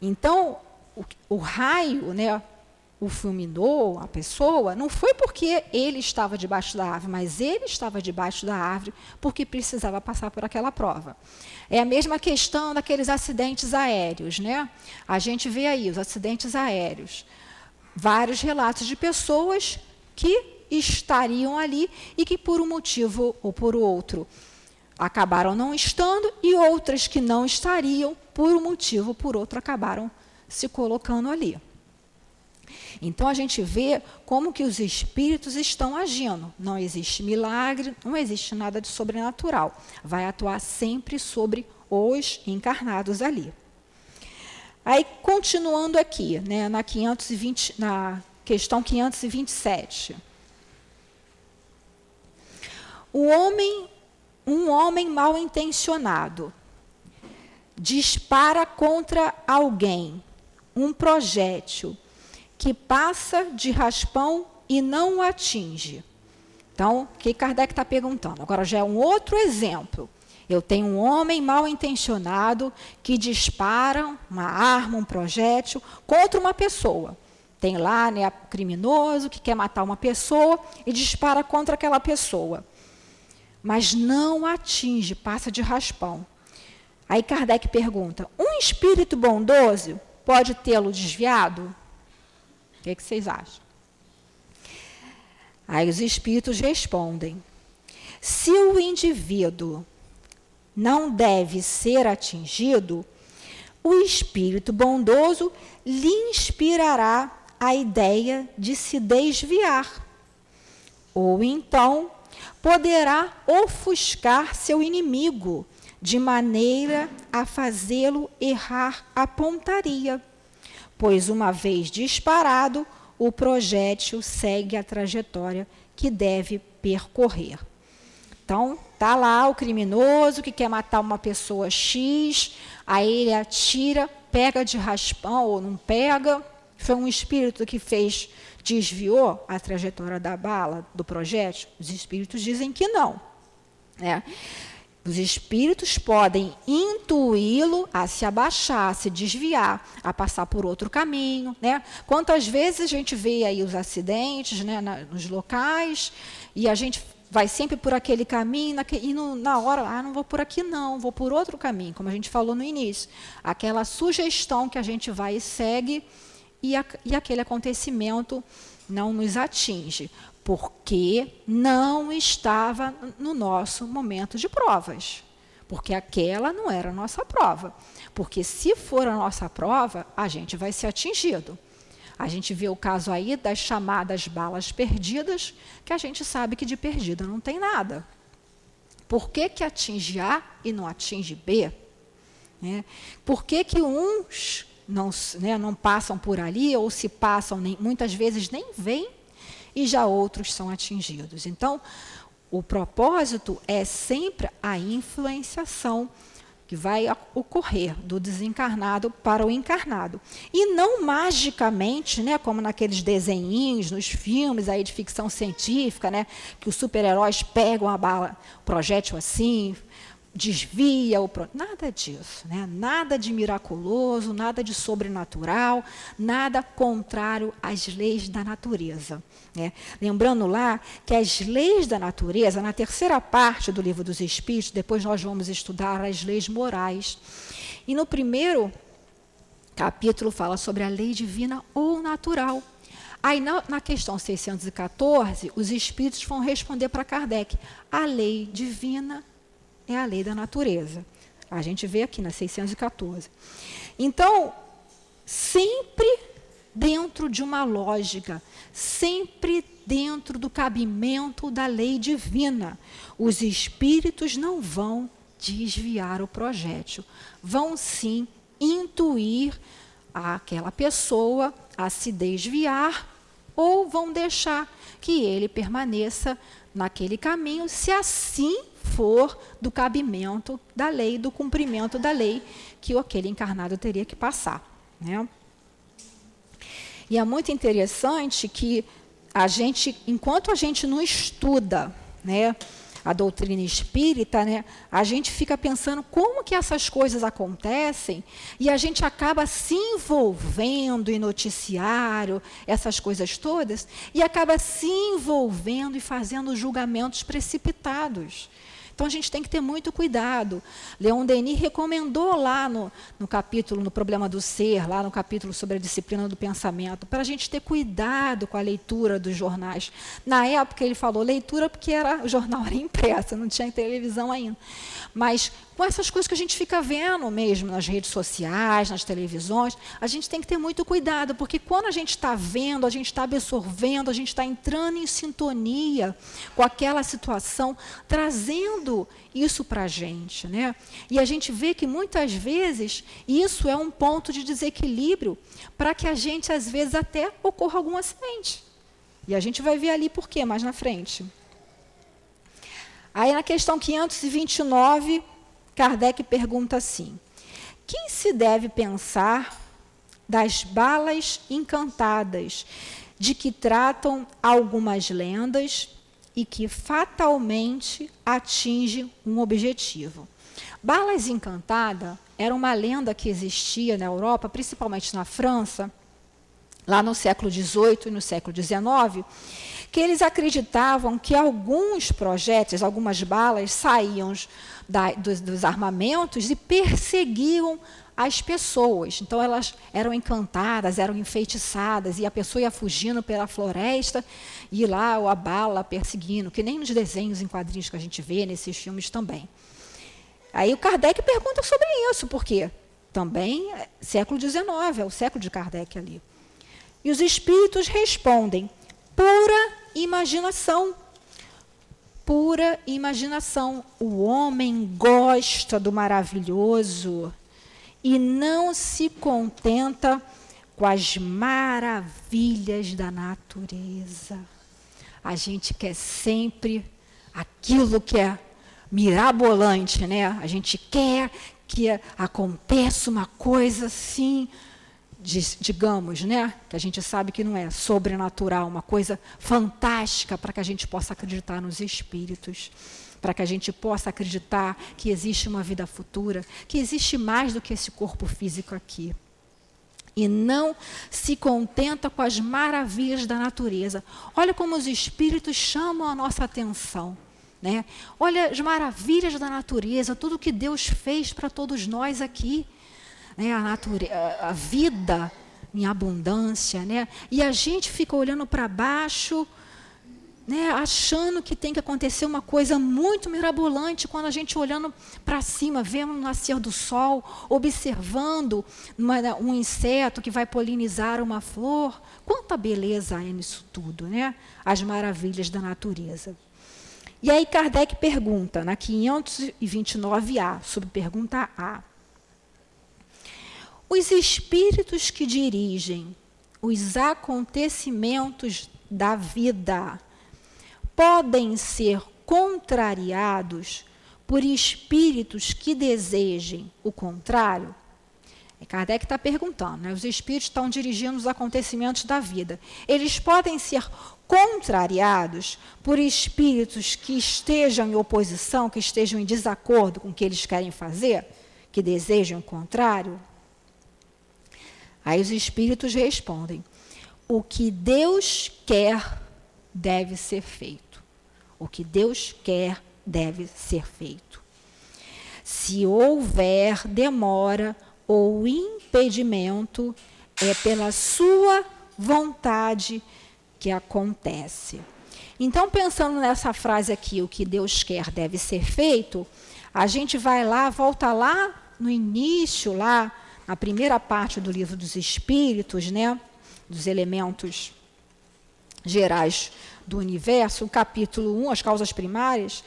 Então, o, o raio, né, o fulminou, a pessoa, não foi porque ele estava debaixo da árvore, mas ele estava debaixo da árvore porque precisava passar por aquela prova. É a mesma questão daqueles acidentes aéreos, né? A gente vê aí os acidentes aéreos. Vários relatos de pessoas que estariam ali e que por um motivo ou por outro acabaram não estando e outras que não estariam por um motivo ou por outro acabaram se colocando ali. Então a gente vê como que os espíritos estão agindo. Não existe milagre, não existe nada de sobrenatural. Vai atuar sempre sobre os encarnados ali. Aí continuando aqui, né, na 520, na questão 527. O homem, um homem mal intencionado dispara contra alguém um projétil que passa de raspão e não atinge. Então, o que Kardec está perguntando? Agora já é um outro exemplo. Eu tenho um homem mal intencionado que dispara uma arma, um projétil contra uma pessoa. Tem lá né, criminoso que quer matar uma pessoa e dispara contra aquela pessoa. Mas não atinge, passa de raspão. Aí Kardec pergunta: um espírito bondoso pode tê-lo desviado? O que, é que vocês acham? Aí os espíritos respondem: se o indivíduo não deve ser atingido, o espírito bondoso lhe inspirará a ideia de se desviar. Ou então poderá ofuscar seu inimigo, de maneira a fazê-lo errar a pontaria pois uma vez disparado, o projétil segue a trajetória que deve percorrer. Então, tá lá o criminoso que quer matar uma pessoa X, aí ele atira, pega de raspão ou não pega. Foi um espírito que fez, desviou a trajetória da bala, do projétil? Os espíritos dizem que não. Né? Os espíritos podem intuí-lo a se abaixar, a se desviar, a passar por outro caminho. Né? Quantas vezes a gente vê aí os acidentes né, na, nos locais e a gente vai sempre por aquele caminho e no, na hora, ah, não vou por aqui não, vou por outro caminho, como a gente falou no início. Aquela sugestão que a gente vai e segue e, a, e aquele acontecimento não nos atinge porque não estava no nosso momento de provas. Porque aquela não era a nossa prova. Porque se for a nossa prova, a gente vai ser atingido. A gente vê o caso aí das chamadas balas perdidas, que a gente sabe que de perdida não tem nada. Por que, que atinge A e não atinge B? É. Por que, que uns não, né, não passam por ali, ou se passam, nem, muitas vezes nem vêm e já outros são atingidos. Então, o propósito é sempre a influenciação que vai ocorrer do desencarnado para o encarnado. E não magicamente, né, como naqueles desenhinhos, nos filmes aí de ficção científica, né, que os super-heróis pegam a bala, projétil assim, desvia o nada disso, né? Nada de miraculoso, nada de sobrenatural, nada contrário às leis da natureza. Né? Lembrando lá que as leis da natureza, na terceira parte do livro dos Espíritos, depois nós vamos estudar as leis morais. E no primeiro capítulo fala sobre a lei divina ou natural. Aí, na, na, questão 614, os espíritos vão responder para Kardec: a lei divina é a lei da natureza. A gente vê aqui na 614. Então, sempre dentro de uma lógica, sempre dentro do cabimento da lei divina. Os espíritos não vão desviar o projétil, vão sim intuir aquela pessoa a se desviar ou vão deixar que ele permaneça naquele caminho, se assim for do cabimento da lei, do cumprimento da lei que aquele encarnado teria que passar. Né? E é muito interessante que a gente, enquanto a gente não estuda, né, a doutrina espírita, né, a gente fica pensando como que essas coisas acontecem e a gente acaba se envolvendo em noticiário, essas coisas todas, e acaba se envolvendo e fazendo julgamentos precipitados. Então a gente tem que ter muito cuidado. Leon Denis recomendou lá no, no capítulo, no problema do ser, lá no capítulo sobre a disciplina do pensamento, para a gente ter cuidado com a leitura dos jornais. Na época ele falou leitura porque era, o jornal era impresso, não tinha televisão ainda. Mas com essas coisas que a gente fica vendo mesmo nas redes sociais, nas televisões, a gente tem que ter muito cuidado, porque quando a gente está vendo, a gente está absorvendo, a gente está entrando em sintonia com aquela situação, trazendo isso para a gente. Né? E a gente vê que muitas vezes isso é um ponto de desequilíbrio para que a gente, às vezes, até ocorra algum acidente. E a gente vai ver ali por quê mais na frente. Aí na questão 529, Kardec pergunta assim: quem se deve pensar das balas encantadas, de que tratam algumas lendas e que fatalmente atinge um objetivo? Balas encantada era uma lenda que existia na Europa, principalmente na França, lá no século XVIII e no século XIX, que eles acreditavam que alguns projéteis, algumas balas saíam da, dos, dos armamentos e perseguiam as pessoas. Então elas eram encantadas, eram enfeitiçadas, e a pessoa ia fugindo pela floresta e lá a bala perseguindo, que nem nos desenhos em quadrinhos que a gente vê, nesses filmes também. Aí o Kardec pergunta sobre isso, porque também é século XIX, é o século de Kardec ali. E os espíritos respondem: pura imaginação pura imaginação. O homem gosta do maravilhoso e não se contenta com as maravilhas da natureza. A gente quer sempre aquilo que é mirabolante, né? A gente quer que aconteça uma coisa assim digamos, né, que a gente sabe que não é sobrenatural, uma coisa fantástica para que a gente possa acreditar nos espíritos, para que a gente possa acreditar que existe uma vida futura, que existe mais do que esse corpo físico aqui. E não se contenta com as maravilhas da natureza. Olha como os espíritos chamam a nossa atenção. Né? Olha as maravilhas da natureza, tudo que Deus fez para todos nós aqui né, a, natureza, a vida em abundância, né? E a gente fica olhando para baixo, né, achando que tem que acontecer uma coisa muito mirabolante quando a gente olhando para cima, vendo o nascer do sol, observando uma, um inseto que vai polinizar uma flor. Quanta beleza é nisso tudo, né? As maravilhas da natureza. E aí Kardec pergunta, na 529A, sobre pergunta A. Os espíritos que dirigem os acontecimentos da vida podem ser contrariados por espíritos que desejem o contrário? É Kardec está perguntando, né? os espíritos estão dirigindo os acontecimentos da vida. Eles podem ser contrariados por espíritos que estejam em oposição, que estejam em desacordo com o que eles querem fazer, que desejam o contrário? Aí os espíritos respondem: o que Deus quer deve ser feito. O que Deus quer deve ser feito. Se houver demora ou impedimento, é pela sua vontade que acontece. Então, pensando nessa frase aqui, o que Deus quer deve ser feito, a gente vai lá, volta lá no início, lá a primeira parte do livro dos Espíritos, né, dos elementos gerais do universo, o capítulo 1, as causas primárias,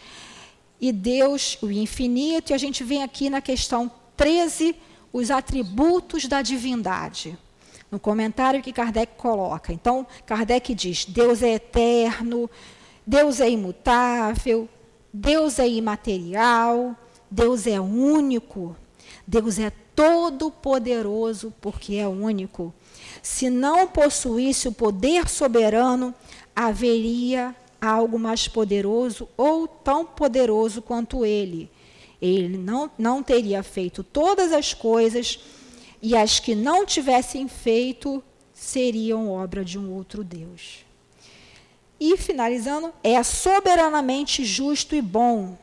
e Deus, o infinito, e a gente vem aqui na questão 13, os atributos da divindade. No comentário que Kardec coloca. Então, Kardec diz: Deus é eterno, Deus é imutável, Deus é imaterial, Deus é único, Deus é todo-poderoso, porque é único. Se não possuísse o poder soberano, haveria algo mais poderoso ou tão poderoso quanto ele. Ele não, não teria feito todas as coisas e as que não tivessem feito seriam obra de um outro Deus. E finalizando, é soberanamente justo e bom.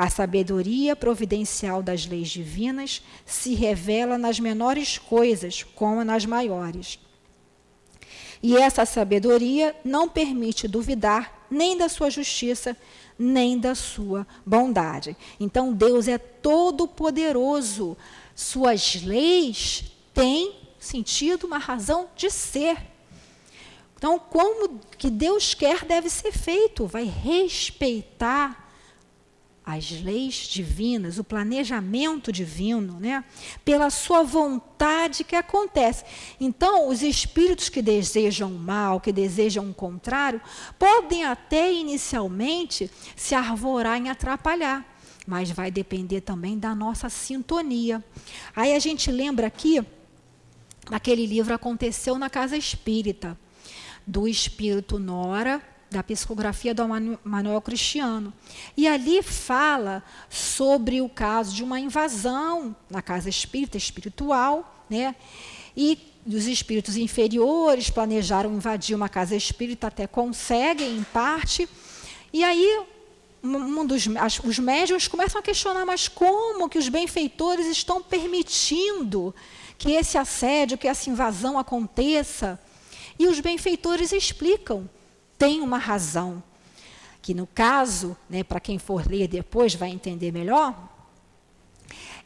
A sabedoria providencial das leis divinas se revela nas menores coisas, como nas maiores. E essa sabedoria não permite duvidar nem da sua justiça, nem da sua bondade. Então Deus é todo poderoso. Suas leis têm sentido, uma razão de ser. Então, como que Deus quer deve ser feito, vai respeitar as leis divinas, o planejamento divino, né? pela sua vontade que acontece. Então, os espíritos que desejam o mal, que desejam o contrário, podem até inicialmente se arvorar em atrapalhar, mas vai depender também da nossa sintonia. Aí a gente lembra aqui, naquele livro Aconteceu na Casa Espírita, do espírito Nora da psicografia do Manuel Cristiano. E ali fala sobre o caso de uma invasão na casa espírita, espiritual, né? E os espíritos inferiores planejaram invadir uma casa espírita, até conseguem, em parte. E aí um dos, as, os médiuns começam a questionar, mas como que os benfeitores estão permitindo que esse assédio, que essa invasão aconteça? E os benfeitores explicam tem uma razão, que no caso, né, para quem for ler depois vai entender melhor,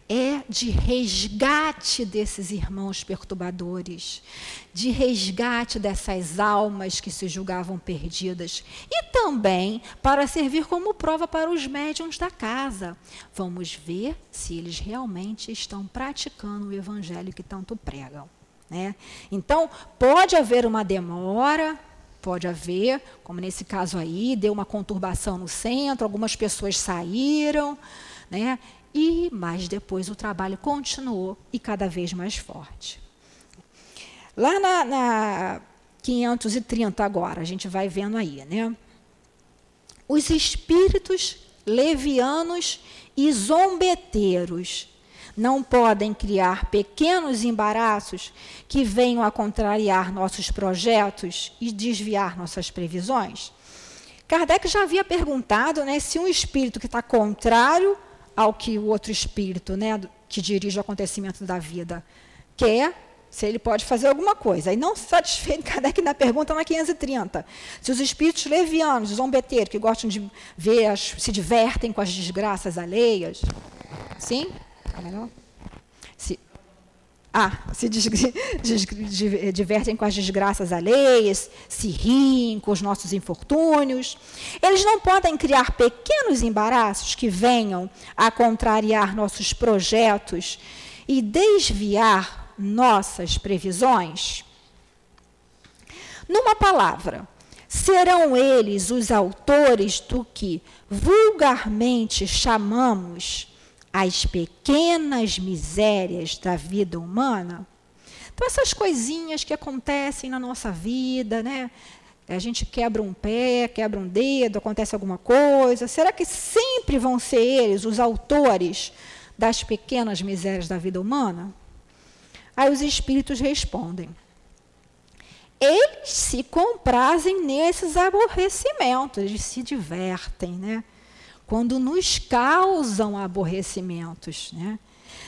é de resgate desses irmãos perturbadores, de resgate dessas almas que se julgavam perdidas e também para servir como prova para os médiums da casa. Vamos ver se eles realmente estão praticando o evangelho que tanto pregam. Né? Então, pode haver uma demora, Pode haver, como nesse caso aí, deu uma conturbação no centro, algumas pessoas saíram, né? E mas depois o trabalho continuou e cada vez mais forte. Lá na, na 530 agora, a gente vai vendo aí, né? Os espíritos levianos e zombeteiros não podem criar pequenos embaraços que venham a contrariar nossos projetos e desviar nossas previsões? Kardec já havia perguntado né, se um espírito que está contrário ao que o outro espírito, né, que dirige o acontecimento da vida, quer, se ele pode fazer alguma coisa. E não satisfeito, [LAUGHS] Kardec na pergunta na 530. Se os espíritos levianos, zombeteiros, que gostam de ver, as, se divertem com as desgraças alheias, sim? Melhor? Se, ah, se des, [LAUGHS] des, divertem com as desgraças alheias, se riem com os nossos infortúnios. Eles não podem criar pequenos embaraços que venham a contrariar nossos projetos e desviar nossas previsões? Numa palavra, serão eles os autores do que vulgarmente chamamos as pequenas misérias da vida humana. Então, essas coisinhas que acontecem na nossa vida, né? A gente quebra um pé, quebra um dedo, acontece alguma coisa. Será que sempre vão ser eles os autores das pequenas misérias da vida humana? Aí os espíritos respondem: eles se comprazem nesses aborrecimentos, eles se divertem, né? Quando nos causam aborrecimentos. Né?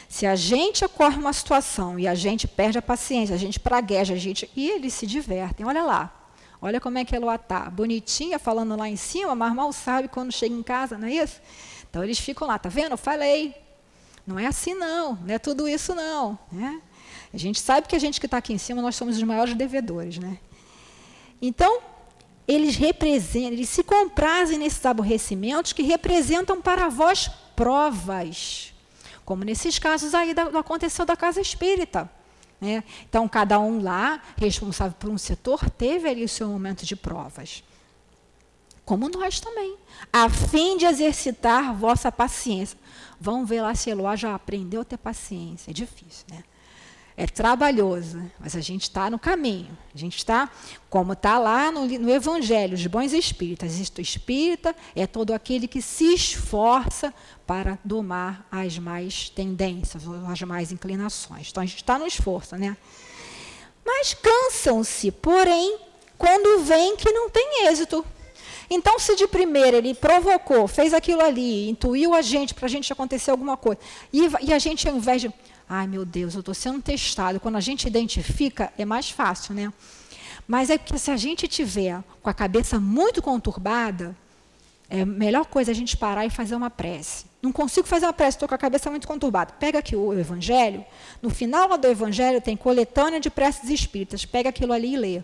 Se a gente ocorre uma situação e a gente perde a paciência, a gente pragueja, a gente. E eles se divertem. Olha lá. Olha como é que ela está. Bonitinha, falando lá em cima, mas mal sabe quando chega em casa, não é isso? Então eles ficam lá, tá vendo? Eu falei. Não é assim, não. Não é tudo isso, não. Né? A gente sabe que a gente que está aqui em cima, nós somos os maiores devedores. Né? Então, eles representam, eles se comprazem nesses aborrecimentos que representam para vós provas. Como nesses casos aí da, aconteceu da casa espírita. Né? Então, cada um lá, responsável por um setor, teve ali o seu momento de provas. Como nós também. A fim de exercitar vossa paciência. Vamos ver lá se Eloá já aprendeu a ter paciência. É difícil, né? É trabalhoso, mas a gente está no caminho. A gente está, como está lá no, no Evangelho, os bons espíritas. Isto espírita é todo aquele que se esforça para domar as mais tendências, as mais inclinações. Então a gente está no esforço, né? Mas cansam-se, porém, quando vem que não tem êxito. Então, se de primeira ele provocou, fez aquilo ali, intuiu a gente para a gente acontecer alguma coisa, e, e a gente, ao invés de Ai, meu Deus, eu estou sendo testado. Quando a gente identifica, é mais fácil, né? Mas é que se a gente tiver com a cabeça muito conturbada, é a melhor coisa a gente parar e fazer uma prece. Não consigo fazer uma prece, estou com a cabeça muito conturbada. Pega aqui o Evangelho, no final do Evangelho tem coletânea de preces espíritas. Pega aquilo ali e lê.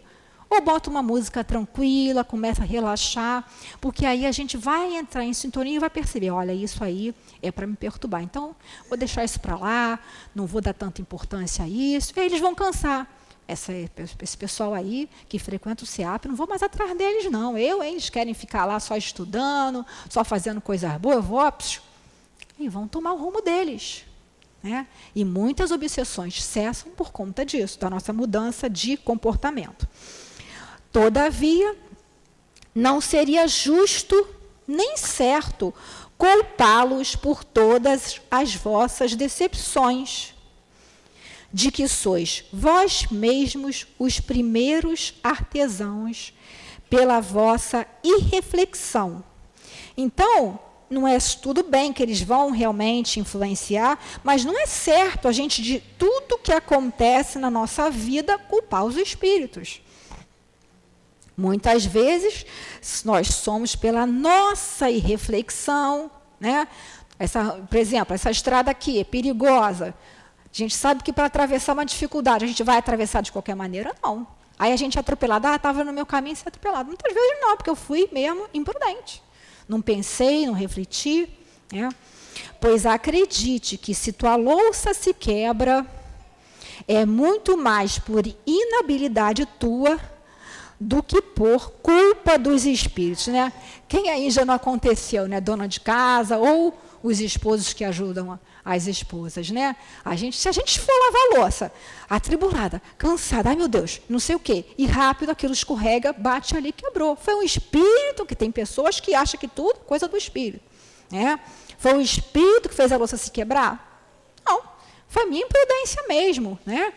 Ou bota uma música tranquila, começa a relaxar, porque aí a gente vai entrar em sintonia e vai perceber, olha, isso aí é para me perturbar. Então, vou deixar isso para lá, não vou dar tanta importância a isso, e aí eles vão cansar. Essa, esse pessoal aí que frequenta o CEAP, não vou mais atrás deles, não. Eu, eles querem ficar lá só estudando, só fazendo coisas boas, eu vou, psiu, e vão tomar o rumo deles. Né? E muitas obsessões cessam por conta disso, da nossa mudança de comportamento. Todavia, não seria justo nem certo culpá-los por todas as vossas decepções, de que sois vós mesmos os primeiros artesãos pela vossa irreflexão. Então, não é tudo bem que eles vão realmente influenciar, mas não é certo a gente de tudo que acontece na nossa vida culpar os espíritos. Muitas vezes nós somos pela nossa irreflexão, né? Essa, por exemplo, essa estrada aqui é perigosa. A gente sabe que para atravessar uma dificuldade, a gente vai atravessar de qualquer maneira? Não. Aí a gente é atropelado, ah, estava no meu caminho ser atropelado. Muitas vezes não, porque eu fui mesmo imprudente. Não pensei, não refleti. Né? Pois acredite que se tua louça se quebra, é muito mais por inabilidade tua do que por culpa dos espíritos, né? Quem aí já não aconteceu, né? Dona de casa ou os esposos que ajudam as esposas, né? A gente, se a gente for lavar louça, atribulada, cansada, ai meu Deus, não sei o quê, e rápido aquilo escorrega, bate ali, quebrou. Foi um espírito que tem pessoas que acham que tudo coisa do espírito, né? Foi o espírito que fez a louça se quebrar? Não, foi minha imprudência mesmo, né?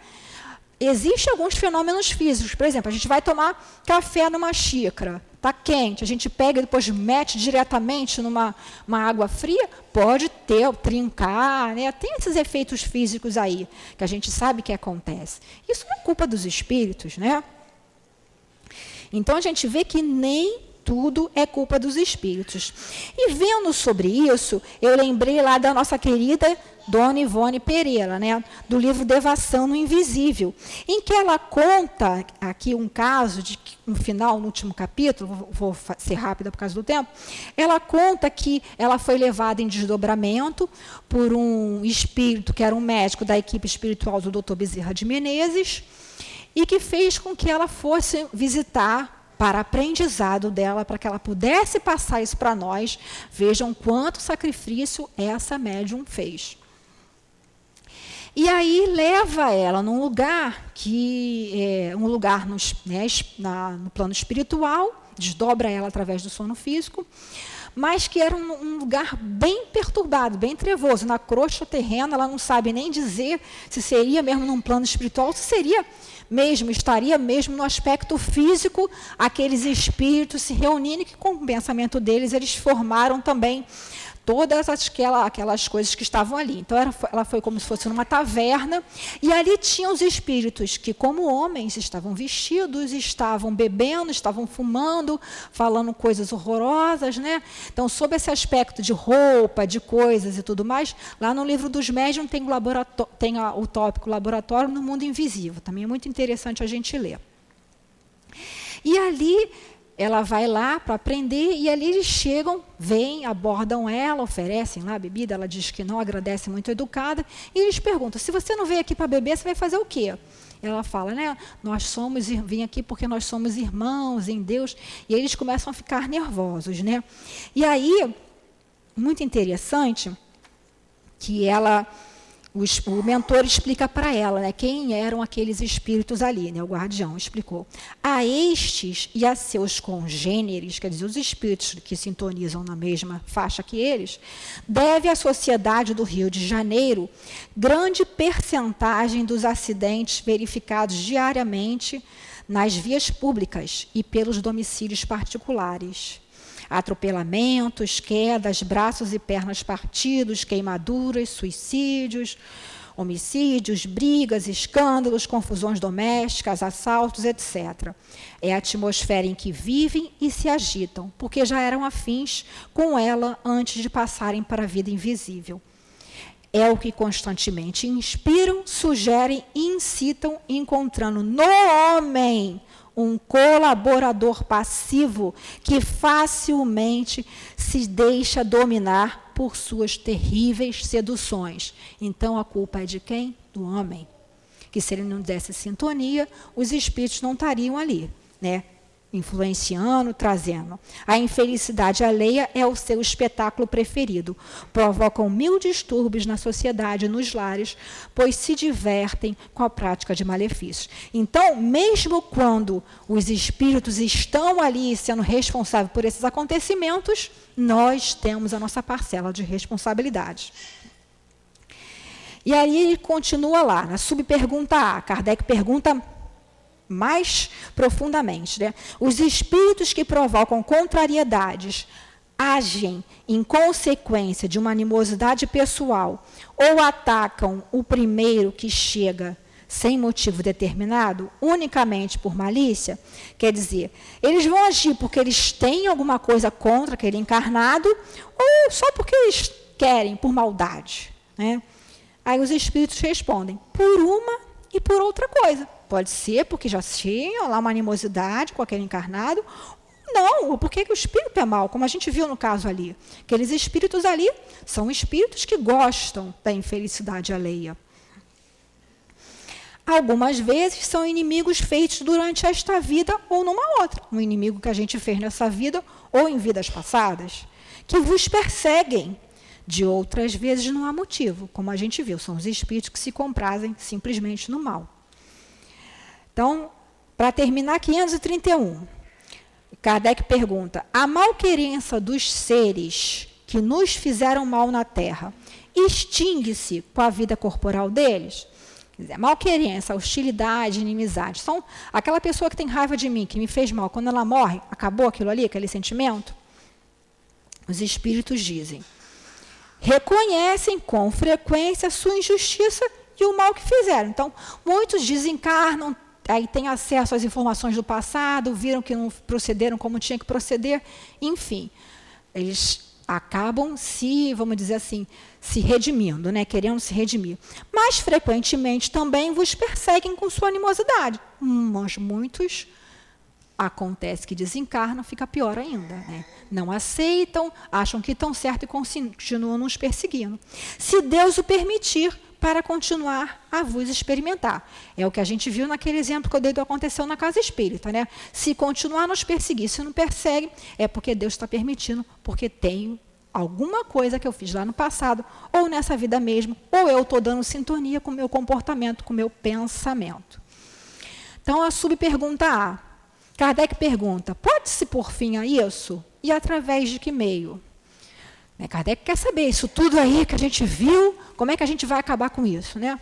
Existem alguns fenômenos físicos. Por exemplo, a gente vai tomar café numa xícara, está quente, a gente pega e depois mete diretamente numa uma água fria, pode ter, trincar, né? tem esses efeitos físicos aí, que a gente sabe que acontece. Isso não é culpa dos espíritos, né? Então a gente vê que nem tudo é culpa dos espíritos. E vendo sobre isso, eu lembrei lá da nossa querida Dona Ivone Pereira, né, do livro Devação no Invisível, em que ela conta aqui um caso de no final, no último capítulo, vou ser rápida por causa do tempo, ela conta que ela foi levada em desdobramento por um espírito que era um médico da equipe espiritual do Dr. Bezerra de Menezes e que fez com que ela fosse visitar para aprendizado dela, para que ela pudesse passar isso para nós. Vejam quanto sacrifício essa médium fez. E aí leva ela num lugar que é um lugar no, né, na, no plano espiritual, desdobra ela através do sono físico, mas que era um, um, lugar bem perturbado, bem trevoso. Na crosta terrena, ela não sabe nem dizer se seria mesmo num plano espiritual, se seria mesmo, estaria mesmo no aspecto físico, aqueles espíritos se reunindo, que com o pensamento deles eles formaram também todas aquelas, aquelas coisas que estavam ali. Então, ela foi, ela foi como se fosse numa taverna, e ali tinham os espíritos que, como homens, estavam vestidos, estavam bebendo, estavam fumando, falando coisas horrorosas. Né? Então, sob esse aspecto de roupa, de coisas e tudo mais, lá no livro dos médiuns tem, o, tem a, o tópico laboratório no mundo invisível. Também é muito interessante a gente ler. E ali ela vai lá para aprender e ali eles chegam, vêm, abordam ela, oferecem lá a bebida, ela diz que não, agradece muito educada, e eles perguntam: se você não veio aqui para beber, você vai fazer o quê? Ela fala, né? Nós somos, vim aqui porque nós somos irmãos em Deus, e eles começam a ficar nervosos, né? E aí, muito interessante, que ela o mentor explica para ela né, quem eram aqueles espíritos ali, né, o guardião explicou. A estes e a seus congêneres, quer dizer, os espíritos que sintonizam na mesma faixa que eles, deve a sociedade do Rio de Janeiro grande percentagem dos acidentes verificados diariamente nas vias públicas e pelos domicílios particulares atropelamentos, quedas, braços e pernas partidos, queimaduras, suicídios, homicídios, brigas, escândalos, confusões domésticas, assaltos, etc. É a atmosfera em que vivem e se agitam, porque já eram afins com ela antes de passarem para a vida invisível. É o que constantemente inspiram, sugerem e incitam, encontrando no homem um colaborador passivo que facilmente se deixa dominar por suas terríveis seduções. Então a culpa é de quem? Do homem. Que se ele não desse sintonia, os espíritos não estariam ali, né? Influenciando, trazendo. A infelicidade alheia é o seu espetáculo preferido. Provocam mil distúrbios na sociedade, nos lares, pois se divertem com a prática de malefícios. Então, mesmo quando os espíritos estão ali sendo responsáveis por esses acontecimentos, nós temos a nossa parcela de responsabilidade. E aí ele continua lá, na subpergunta A. Kardec pergunta mais profundamente. Né? Os espíritos que provocam contrariedades agem em consequência de uma animosidade pessoal ou atacam o primeiro que chega sem motivo determinado, unicamente por malícia, quer dizer, eles vão agir porque eles têm alguma coisa contra aquele encarnado ou só porque eles querem, por maldade. Né? Aí os espíritos respondem, por uma e por outra coisa. Pode ser porque já tinha lá uma animosidade com aquele encarnado. Não, porque que o espírito é mau, como a gente viu no caso ali. Aqueles espíritos ali são espíritos que gostam da infelicidade alheia. Algumas vezes são inimigos feitos durante esta vida ou numa outra. Um inimigo que a gente fez nessa vida ou em vidas passadas, que vos perseguem. De outras vezes não há motivo, como a gente viu, são os espíritos que se comprazem simplesmente no mal. Então, para terminar, 531. Kardec pergunta: a malquerença dos seres que nos fizeram mal na Terra extingue-se com a vida corporal deles? Quer dizer, malquerença, hostilidade, inimizade. São aquela pessoa que tem raiva de mim, que me fez mal, quando ela morre, acabou aquilo ali, aquele sentimento? Os espíritos dizem: reconhecem com frequência sua injustiça e o mal que fizeram. Então, muitos desencarnam, aí têm acesso às informações do passado, viram que não procederam como tinha que proceder, enfim, eles acabam se, vamos dizer assim, se redimindo, né, querendo se redimir. Mas frequentemente também vos perseguem com sua animosidade. Mas muitos acontece que desencarnam, fica pior ainda. Né? Não aceitam, acham que estão certo e continuam nos perseguindo. Se Deus o permitir, para continuar a vos experimentar. É o que a gente viu naquele exemplo que eu dei do aconteceu na casa espírita. Né? Se continuar nos perseguir, se não persegue, é porque Deus está permitindo, porque tenho alguma coisa que eu fiz lá no passado, ou nessa vida mesmo, ou eu estou dando sintonia com o meu comportamento, com o meu pensamento. Então, a subpergunta A. Kardec pergunta: pode-se pôr fim a isso? E através de que meio? Né? Kardec quer saber isso tudo aí que a gente viu, como é que a gente vai acabar com isso? Né?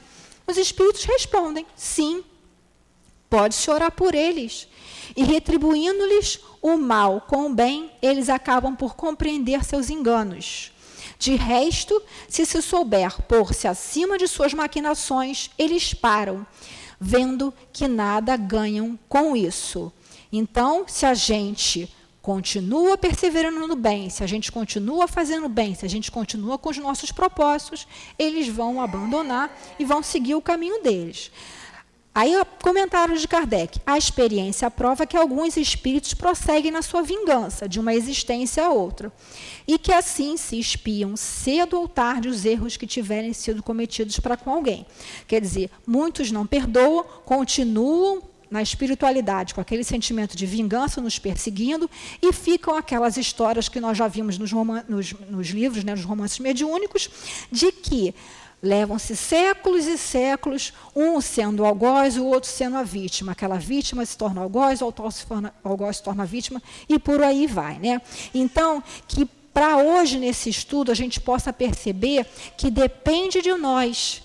Os espíritos respondem: sim, pode-se orar por eles. E retribuindo-lhes o mal com o bem, eles acabam por compreender seus enganos. De resto, se se souber pôr-se acima de suas maquinações, eles param, vendo que nada ganham com isso. Então, se a gente continua perseverando no bem, se a gente continua fazendo bem, se a gente continua com os nossos propósitos, eles vão abandonar e vão seguir o caminho deles. Aí, comentário de Kardec. A experiência prova que alguns espíritos prosseguem na sua vingança, de uma existência a outra, e que assim se espiam cedo ou tarde os erros que tiverem sido cometidos para com alguém. Quer dizer, muitos não perdoam, continuam na espiritualidade, com aquele sentimento de vingança nos perseguindo, e ficam aquelas histórias que nós já vimos nos, nos, nos livros, né, nos romances mediúnicos, de que Levam-se séculos e séculos, um sendo algoz, o outro sendo a vítima. Aquela vítima se torna algoz, o algoz se torna vítima, e por aí vai. Né? Então, que para hoje, nesse estudo, a gente possa perceber que depende de nós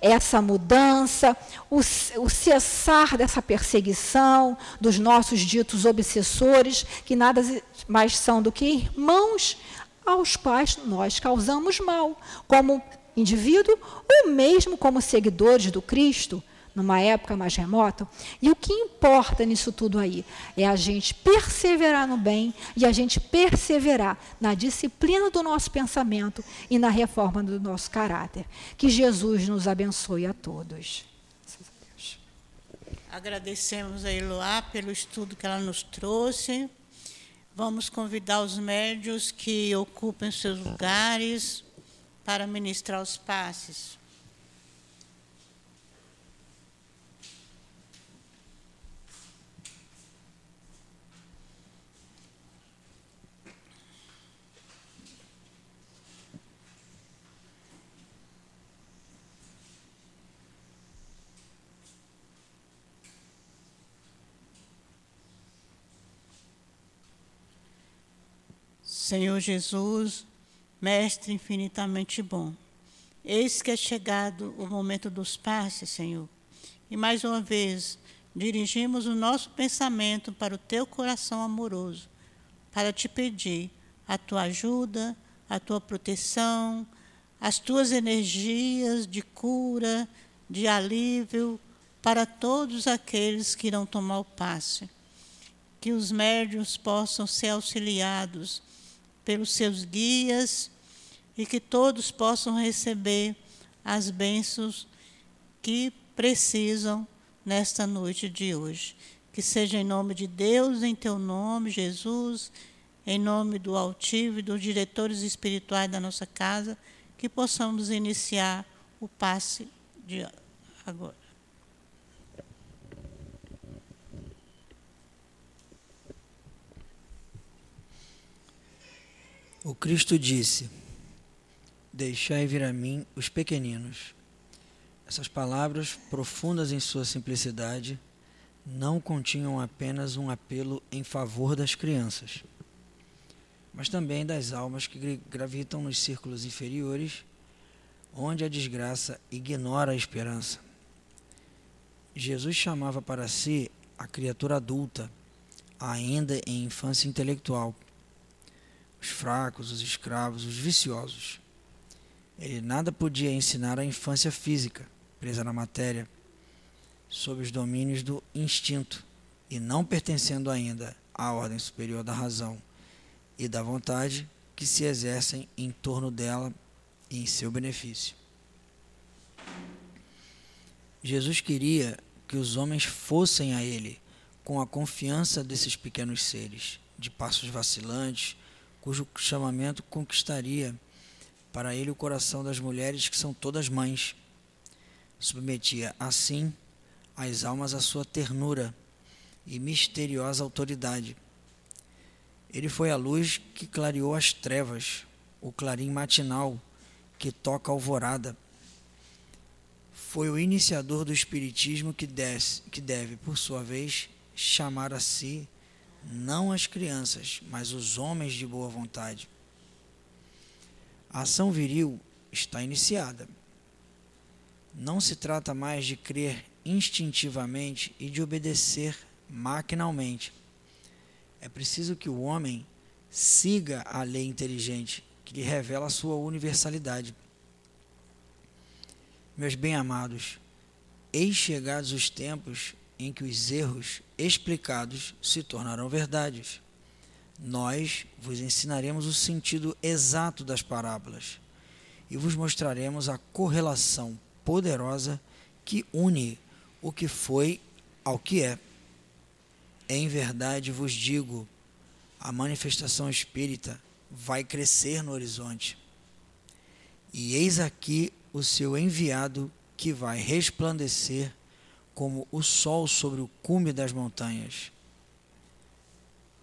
essa mudança, o, o, cessar dessa perseguição dos nossos ditos obsessores, que nada mais são do que irmãos aos quais nós causamos mal, como indivíduo ou mesmo como seguidores do Cristo, numa época mais remota. E o que importa nisso tudo aí é a gente perseverar no bem e a gente perseverar na disciplina do nosso pensamento e na reforma do nosso caráter. Que Jesus nos abençoe a todos. Agradecemos a Eloá pelo estudo que ela nos trouxe. Vamos convidar os médios que ocupem seus lugares para ministrar os passes. Senhor Jesus, Mestre infinitamente bom, eis que é chegado o momento dos passes, Senhor. E mais uma vez, dirigimos o nosso pensamento para o teu coração amoroso, para te pedir a tua ajuda, a tua proteção, as tuas energias de cura, de alívio para todos aqueles que irão tomar o passe. Que os médios possam ser auxiliados pelos seus guias e que todos possam receber as bênçãos que precisam nesta noite de hoje. Que seja em nome de Deus, em teu nome, Jesus, em nome do altivo e dos diretores espirituais da nossa casa, que possamos iniciar o passe de agora. O Cristo disse: Deixai vir a mim os pequeninos. Essas palavras, profundas em sua simplicidade, não continham apenas um apelo em favor das crianças, mas também das almas que gravitam nos círculos inferiores, onde a desgraça ignora a esperança. Jesus chamava para si a criatura adulta, ainda em infância intelectual os fracos, os escravos, os viciosos. Ele nada podia ensinar à infância física, presa na matéria, sob os domínios do instinto e não pertencendo ainda à ordem superior da razão e da vontade que se exercem em torno dela e em seu benefício. Jesus queria que os homens fossem a ele com a confiança desses pequenos seres, de passos vacilantes, cujo chamamento conquistaria para ele o coração das mulheres que são todas mães. Submetia, assim, as almas à sua ternura e misteriosa autoridade. Ele foi a luz que clareou as trevas, o clarim matinal que toca a alvorada. Foi o iniciador do Espiritismo que, que deve, por sua vez, chamar a si não as crianças, mas os homens de boa vontade. A ação viril está iniciada. Não se trata mais de crer instintivamente e de obedecer maquinalmente. É preciso que o homem siga a lei inteligente que lhe revela a sua universalidade. Meus bem-amados, eis chegados os tempos em que os erros explicados se tornarão verdades. Nós vos ensinaremos o sentido exato das parábolas e vos mostraremos a correlação poderosa que une o que foi ao que é. Em verdade vos digo, a manifestação espírita vai crescer no horizonte. E eis aqui o seu enviado que vai resplandecer como o sol sobre o cume das montanhas.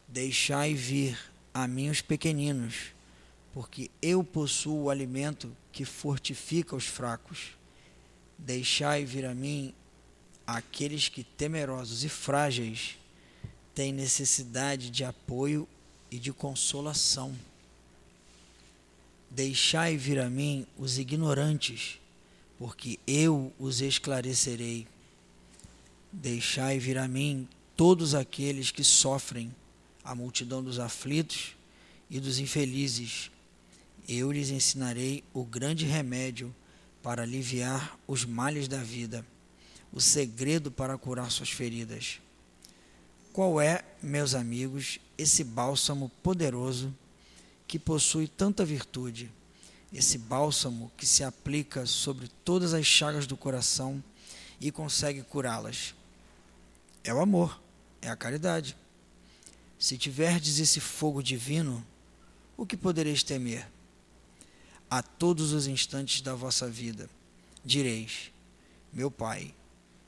Deixai vir a mim os pequeninos, porque eu possuo o alimento que fortifica os fracos. Deixai vir a mim aqueles que, temerosos e frágeis, têm necessidade de apoio e de consolação. Deixai vir a mim os ignorantes, porque eu os esclarecerei. Deixai vir a mim todos aqueles que sofrem, a multidão dos aflitos e dos infelizes. Eu lhes ensinarei o grande remédio para aliviar os males da vida, o segredo para curar suas feridas. Qual é, meus amigos, esse bálsamo poderoso que possui tanta virtude? Esse bálsamo que se aplica sobre todas as chagas do coração e consegue curá-las. É o amor é a caridade. Se tiverdes esse fogo divino, o que podereis temer? A todos os instantes da vossa vida direis: Meu Pai,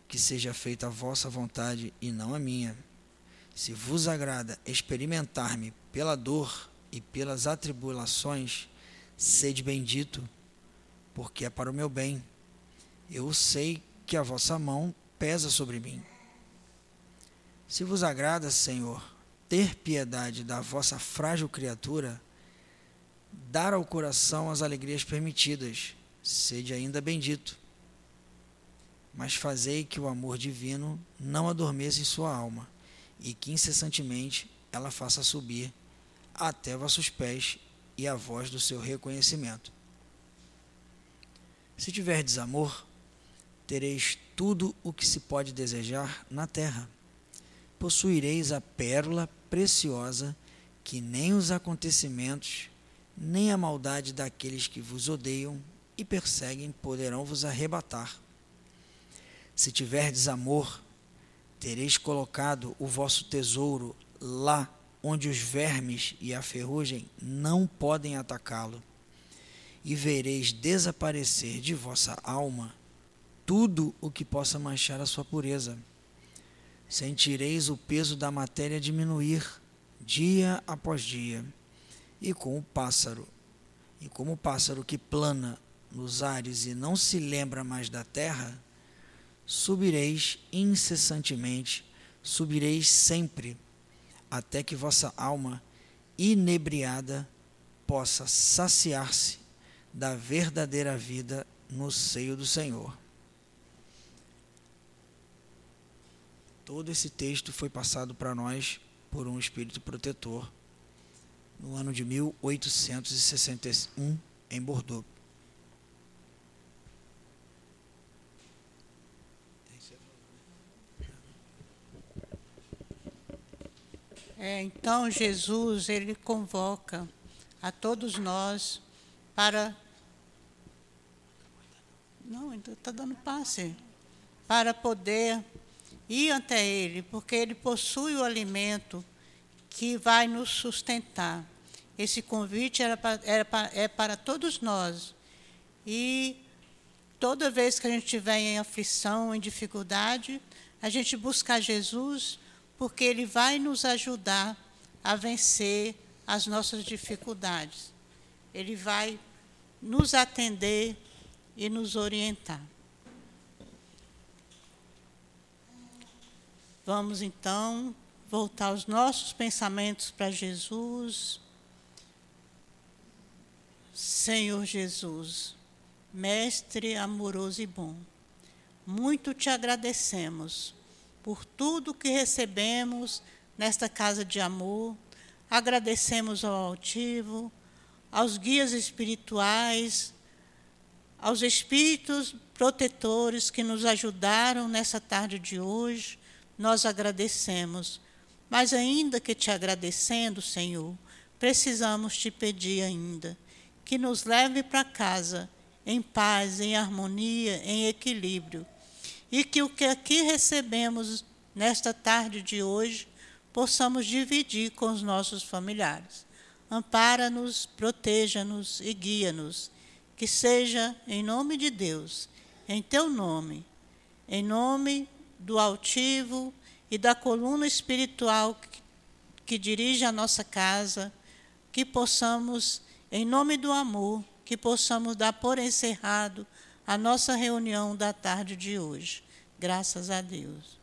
que seja feita a vossa vontade e não a minha. Se vos agrada experimentar-me pela dor e pelas atribulações, sede bendito, porque é para o meu bem. Eu sei que a vossa mão pesa sobre mim. Se vos agrada, Senhor, ter piedade da vossa frágil criatura, dar ao coração as alegrias permitidas, sede ainda bendito. Mas fazei que o amor divino não adormeça em sua alma, e que incessantemente ela faça subir até vossos pés e a voz do seu reconhecimento. Se tiverdes amor, tereis tudo o que se pode desejar na terra possuireis a pérola preciosa que nem os acontecimentos, nem a maldade daqueles que vos odeiam e perseguem poderão vos arrebatar. Se tiverdes amor, tereis colocado o vosso tesouro lá onde os vermes e a ferrugem não podem atacá-lo, e vereis desaparecer de vossa alma tudo o que possa manchar a sua pureza sentireis o peso da matéria diminuir dia após dia. E com o pássaro, e como o pássaro que plana nos ares e não se lembra mais da terra, subireis incessantemente, subireis sempre, até que vossa alma inebriada possa saciar-se da verdadeira vida no seio do Senhor. Todo esse texto foi passado para nós por um espírito protetor no ano de 1861 em Bordeaux. É, então Jesus ele convoca a todos nós para não ainda está dando passe para poder ir até Ele, porque Ele possui o alimento que vai nos sustentar. Esse convite era era é para todos nós. E toda vez que a gente estiver em aflição, em dificuldade, a gente buscar Jesus, porque Ele vai nos ajudar a vencer as nossas dificuldades. Ele vai nos atender e nos orientar. Vamos então voltar os nossos pensamentos para Jesus. Senhor Jesus, Mestre amoroso e bom, muito te agradecemos por tudo que recebemos nesta casa de amor. Agradecemos ao altivo, aos guias espirituais, aos espíritos protetores que nos ajudaram nessa tarde de hoje nós agradecemos. Mas ainda que te agradecendo, Senhor, precisamos te pedir ainda que nos leve para casa em paz, em harmonia, em equilíbrio. E que o que aqui recebemos nesta tarde de hoje possamos dividir com os nossos familiares. Ampara-nos, proteja-nos e guia-nos. Que seja em nome de Deus, em teu nome, em nome do altivo e da coluna espiritual que, que dirige a nossa casa, que possamos em nome do amor, que possamos dar por encerrado a nossa reunião da tarde de hoje. Graças a Deus.